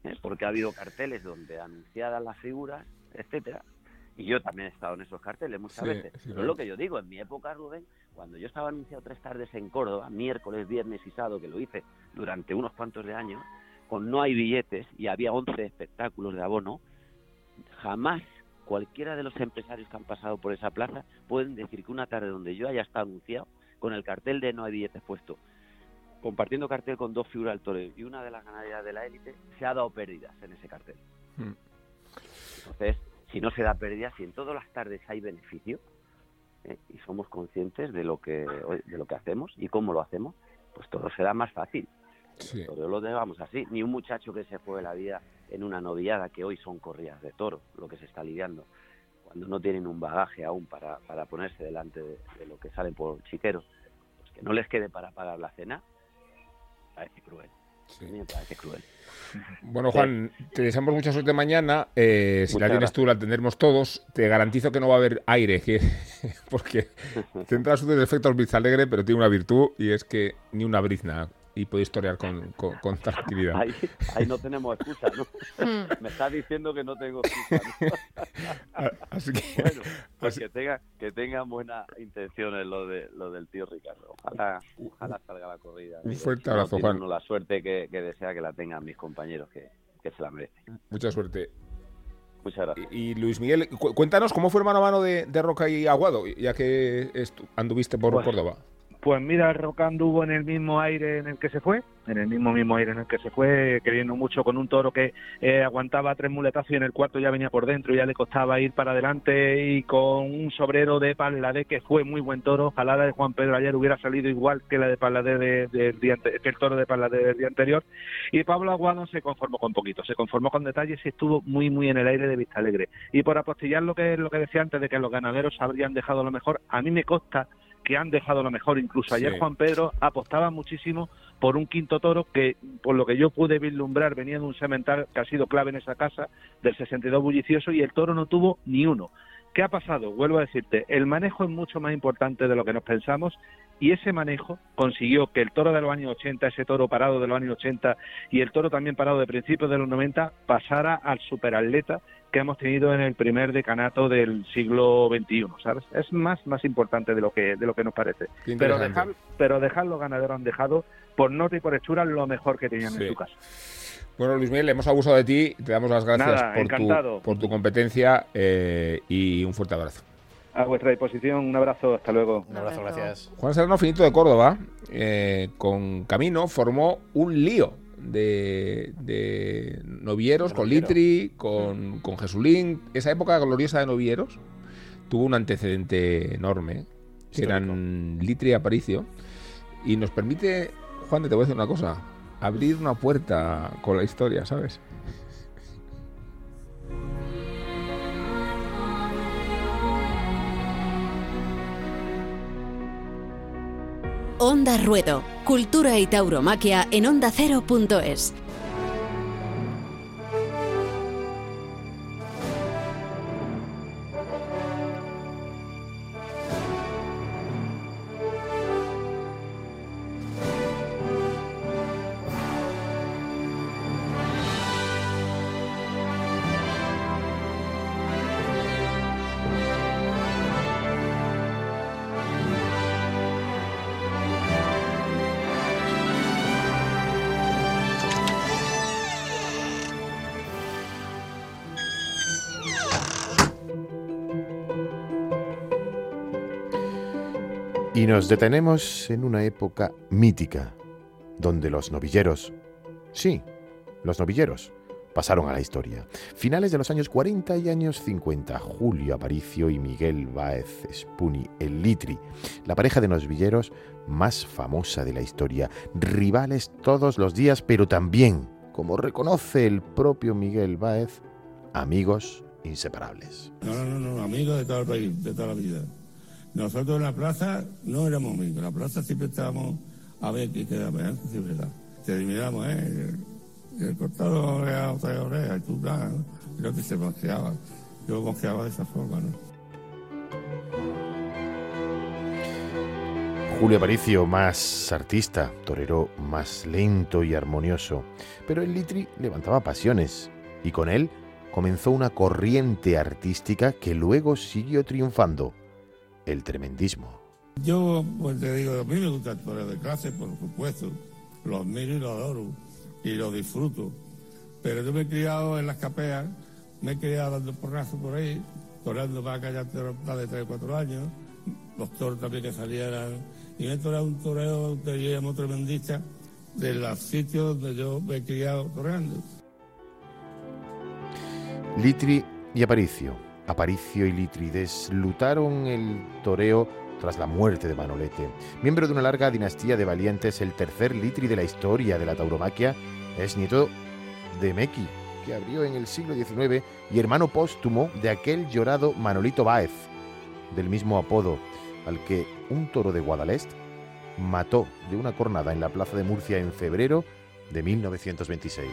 S7: ¿eh? Porque ha habido carteles donde anunciadas las figuras, etcétera, y yo también he estado en esos carteles muchas veces. Pero es lo que yo digo, en mi época, Rubén, cuando yo estaba anunciado tres tardes en Córdoba, miércoles, viernes y sábado, que lo hice durante unos cuantos de años, con no hay billetes y había 11 espectáculos de abono, jamás cualquiera de los empresarios que han pasado por esa plaza pueden decir que una tarde donde yo haya estado anunciado, con el cartel de no hay billetes puesto, compartiendo cartel con dos figuras del toreo y una de las ganaderías de la élite, se ha dado pérdidas en ese cartel. Hmm. Entonces, si no se da pérdida, si en todas las tardes hay beneficio eh, y somos conscientes de lo que de lo que hacemos y cómo lo hacemos, pues todo será más fácil. Sí. Todo lo llevamos así. Ni un muchacho que se fue la vida en una novillada, que hoy son corridas de toro, lo que se está lidiando. cuando no tienen un bagaje aún para, para ponerse delante de, lo que sale por chiquero, pues que no les quede para pagar la cena, parece cruel. Me parece cruel.
S2: Bueno, Juan, te deseamos mucha suerte mañana. Eh, si la tienes tú, la tendremos todos. Te garantizo que no va a haber aire, *laughs* porque *laughs* tendrá sus defectos Alegre, pero tiene una virtud y es que ni una brizna y puede historiar con, con, tranquilidad.
S7: Ahí, no tenemos excusa, ¿no? Hmm. Me estás diciendo que no tengo excusa. *laughs*
S2: Así que,
S7: bueno, pues que, tenga, que tengan buenas intenciones lo, de, lo del tío Ricardo. Ojalá, ojalá salga la corrida.
S2: Un fuerte abrazo, Juan.
S7: la suerte que, desea que la tengan mis compañeros, que, se la merecen.
S2: Mucha suerte.
S7: Muchas gracias.
S2: Y, Luis Miguel, cuéntanos cómo fue el mano a mano de, Roca y Aguado, ya que anduviste por pues Córdoba.
S6: Pues mira, Roca anduvo en el mismo aire en el que se fue, en el mismo mismo aire en el que se fue, queriendo mucho con un toro que eh, aguantaba tres muletazos y en el cuarto ya venía por dentro, y ya le costaba ir para adelante y con un sobrero de Palade que fue muy buen toro, ojalá la de Juan Pedro ayer hubiera salido igual que la de Palade del día que el toro de Palade del día anterior. Y Pablo Aguado se conformó con poquito, se conformó con detalles y estuvo muy muy en el aire de Vista Alegre. Y por apostillar lo que lo que decía antes de que los ganaderos habrían dejado lo mejor, a mí me consta que han dejado lo mejor. Incluso ayer Juan Pedro apostaba muchísimo por un quinto toro que, por lo que yo pude vislumbrar, venía de un semental que ha sido clave en esa casa, del 62 bullicioso, y el toro no tuvo ni uno. ¿Qué ha pasado? Vuelvo a decirte, el manejo es mucho más importante de lo que nos pensamos y ese manejo consiguió que el toro de los años 80, ese toro parado de los años 80 y el toro también parado de principios de los 90 pasara al superatleta que hemos tenido en el primer decanato del siglo XXI, ¿sabes? Es más más importante de lo que de lo que nos parece. Pero dejar, pero dejar los ganaderos han dejado por norte y por hechura lo mejor que tenían en su casa.
S2: Bueno, Luis Miguel, hemos abusado de ti, te damos las gracias por, tu, por, tu, competencia eh, y un fuerte abrazo.
S6: A vuestra disposición, un abrazo, hasta luego.
S3: Un abrazo, gracias.
S2: Juan Serrano Finito de Córdoba, eh, con Camino, formó un lío de, novieros, con Litri, con, con, Jesulín. Esa época gloriosa de novieros tuvo un antecedente enorme, que eran Litri y Aparicio. Y nos permite, Juan, te voy a decir una cosa, abrir una puerta con la historia, ¿sabes?
S1: Onda Ruedo, Cultura y Tauromaquia en onda0.es.
S3: Y nos detenemos en una época mítica, donde los novilleros, sí, los novilleros, pasaron a la historia. Finales de los años 40 y años 50, Julio Aparicio y Miguel Báez Spuni, el Litri, la pareja de novilleros más famosa de la historia, rivales todos los días, pero también, como reconoce el propio Miguel Báez, amigos inseparables.
S8: No, no, no, amigos de todo el país, de toda la vida. Nosotros en la plaza no éramos amigos, en la plaza siempre estábamos a ver qué quedaba, ¿eh? sí, verdad. Te adivinábamos, ¿eh? El, cortado era otra oreja, y tú, claro, creo que se mosqueaba. Yo mosqueaba de esa forma, ¿no?
S3: Julio Aparicio, más artista, torero más lento y armonioso. Pero el Litri levantaba pasiones y con él comenzó una corriente artística que luego siguió triunfando el tremendismo.
S8: Yo, pues te digo, a mí me gusta de clase, por supuesto. Los miro y los adoro y los disfruto. Pero yo me he criado en las capeas, me he criado dando porrazos por ahí, toreando para acá ya de 3 o 4 años. Los toros también que salieran. Y me he un toreo que yo llamo tremendista de los sitios donde yo me he criado toreando.
S3: Litri y Aparicio Aparicio y Litrides lutaron el toreo tras la muerte de Manolete. Miembro de una larga dinastía de valientes, el tercer litri de la historia de la tauromaquia es nieto de Meki, que abrió en el siglo XIX y hermano póstumo de aquel llorado Manolito Báez, del mismo apodo, al que un toro de Guadalest mató de una cornada en la plaza de Murcia en febrero de 1926.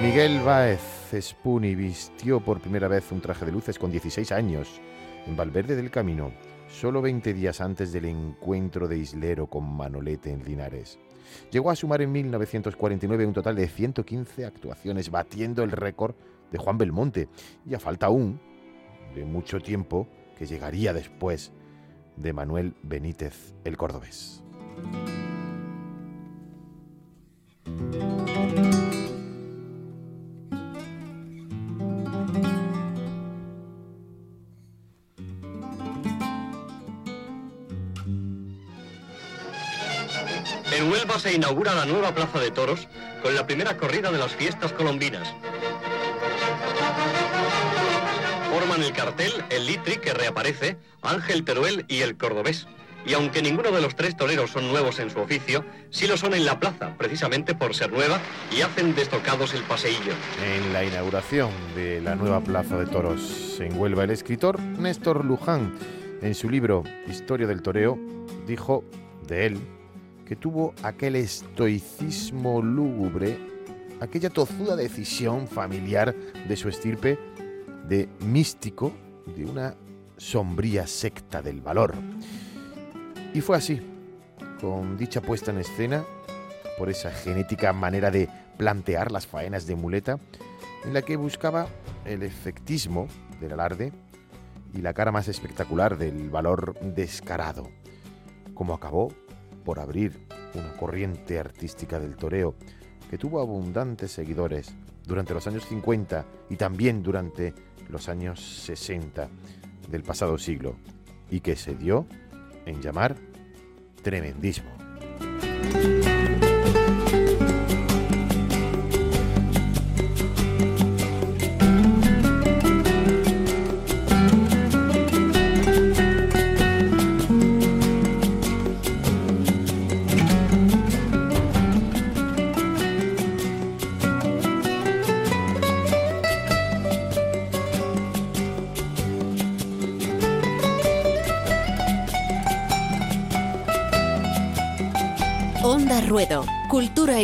S3: Miguel Báez Spuni vistió por primera vez un traje de luces con 16 años en Valverde del Camino, solo 20 días antes del encuentro de Islero con Manolete en Linares. Llegó a sumar en 1949 un total de 115 actuaciones, batiendo el récord de Juan Belmonte, y a falta aún de mucho tiempo que llegaría después de Manuel Benítez el Cordobés.
S9: Se inaugura la nueva Plaza de Toros con la primera corrida de las fiestas colombinas. Forman el cartel el Litri que reaparece, Ángel Teruel y el Cordobés. Y aunque ninguno de los tres toreros son nuevos en su oficio, sí lo son en la plaza, precisamente por ser nueva, y hacen destocados el paseillo.
S3: En la inauguración de la nueva Plaza de Toros en Huelva, el escritor Néstor Luján, en su libro Historia del Toreo, dijo de él que tuvo aquel estoicismo lúgubre, aquella tozuda decisión familiar de su estirpe de místico de una sombría secta del valor. Y fue así, con dicha puesta en escena, por esa genética manera de plantear las faenas de muleta, en la que buscaba el efectismo del alarde y la cara más espectacular del valor descarado, como acabó por abrir una corriente artística del toreo que tuvo abundantes seguidores durante los años 50 y también durante los años 60 del pasado siglo y que se dio en llamar tremendismo.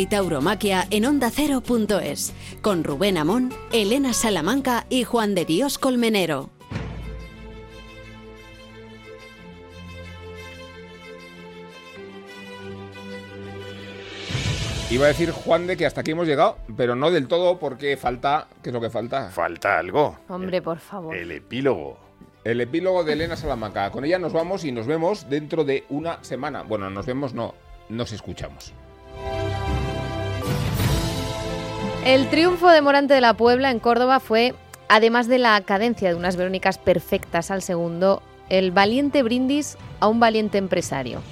S1: Y Tauromaquia en Onda Cero.es, con Rubén Amón, Elena Salamanca y Juan de Dios Colmenero.
S2: Iba a decir Juan de que hasta aquí hemos llegado, pero no del todo porque falta, ¿qué es lo que falta?
S3: Falta algo.
S4: Hombre, por favor.
S3: El epílogo.
S2: El epílogo de Elena Salamanca. Con ella nos vamos y nos vemos dentro de una semana. Bueno, nos vemos no, nos escuchamos.
S4: El triunfo de Morante de la Puebla en Córdoba fue, además de la cadencia de unas Verónicas perfectas al segundo, el valiente brindis a un valiente empresario.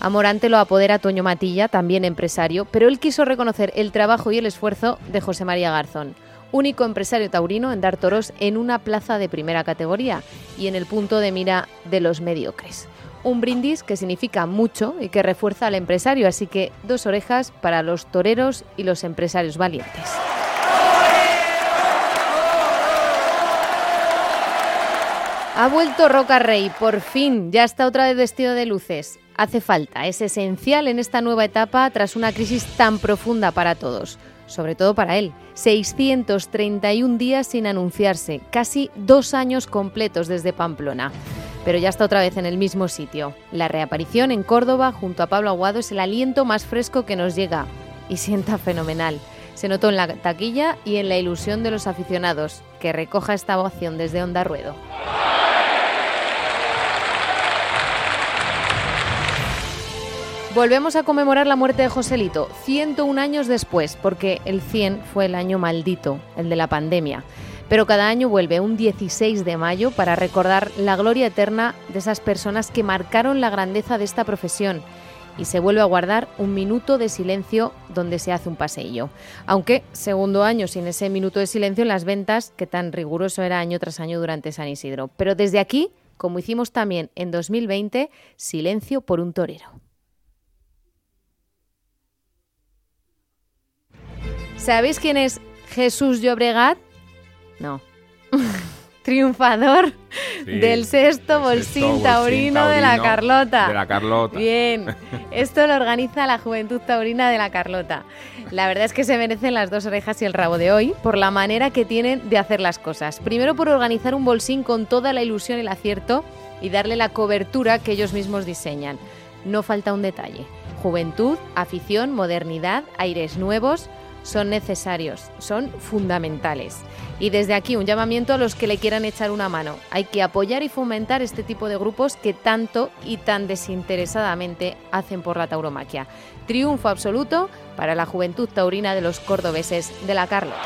S4: A Morante lo apodera Toño Matilla, también empresario, pero él quiso reconocer el trabajo y el esfuerzo de José María Garzón, único empresario taurino en dar toros en una plaza de primera categoría y en el punto de mira de los mediocres. Un brindis que significa mucho y que refuerza al empresario, así que dos orejas para los toreros y los empresarios valientes. Ha vuelto Roca Rey, por fin, ya está otra vez vestido de luces. Hace falta, es esencial en esta nueva etapa tras una crisis tan profunda para todos, sobre todo para él. 631 días sin anunciarse, casi dos años completos desde Pamplona. Pero ya está otra vez en el mismo sitio. La reaparición en Córdoba junto a Pablo Aguado es el aliento más fresco que nos llega y sienta fenomenal. Se notó en la taquilla y en la ilusión de los aficionados. Que recoja esta ovación desde Onda Ruedo. Volvemos a conmemorar la muerte de Joselito, 101 años después, porque el 100 fue el año maldito, el de la pandemia. Pero cada año vuelve un 16 de mayo para recordar la gloria eterna de esas personas que marcaron la grandeza de esta profesión. Y se vuelve a guardar un minuto de silencio donde se hace un paseillo. Aunque segundo año sin ese minuto de silencio en las ventas, que tan riguroso era año tras año durante San Isidro. Pero desde aquí, como hicimos también en 2020, silencio por un torero. ¿Sabéis quién es Jesús Llobregat? No. *laughs* Triunfador
S2: Sí,
S4: del sexto bolsín
S2: sexto bolsín
S4: taurino de la
S2: taurino
S4: Carlota.
S2: De la Carlota.
S4: Bien, *laughs* esto lo organiza la Juventud Taurina de la Carlota. La verdad es que se merecen las dos orejas y el rabo de hoy por la manera que tienen de hacer las cosas. Primero por organizar un bolsín con toda la ilusión y el acierto y darle la cobertura que ellos mismos diseñan. No falta un detalle. Juventud, afición, modernidad, aires nuevos son necesarios, son fundamentales. Y desde aquí un llamamiento a los que le quieran echar una mano. Hay que apoyar y fomentar este tipo de grupos que tanto y tan desinteresadamente hacen por la tauromaquia. Triunfo absoluto para la juventud taurina de los cordobeses de la Carlota.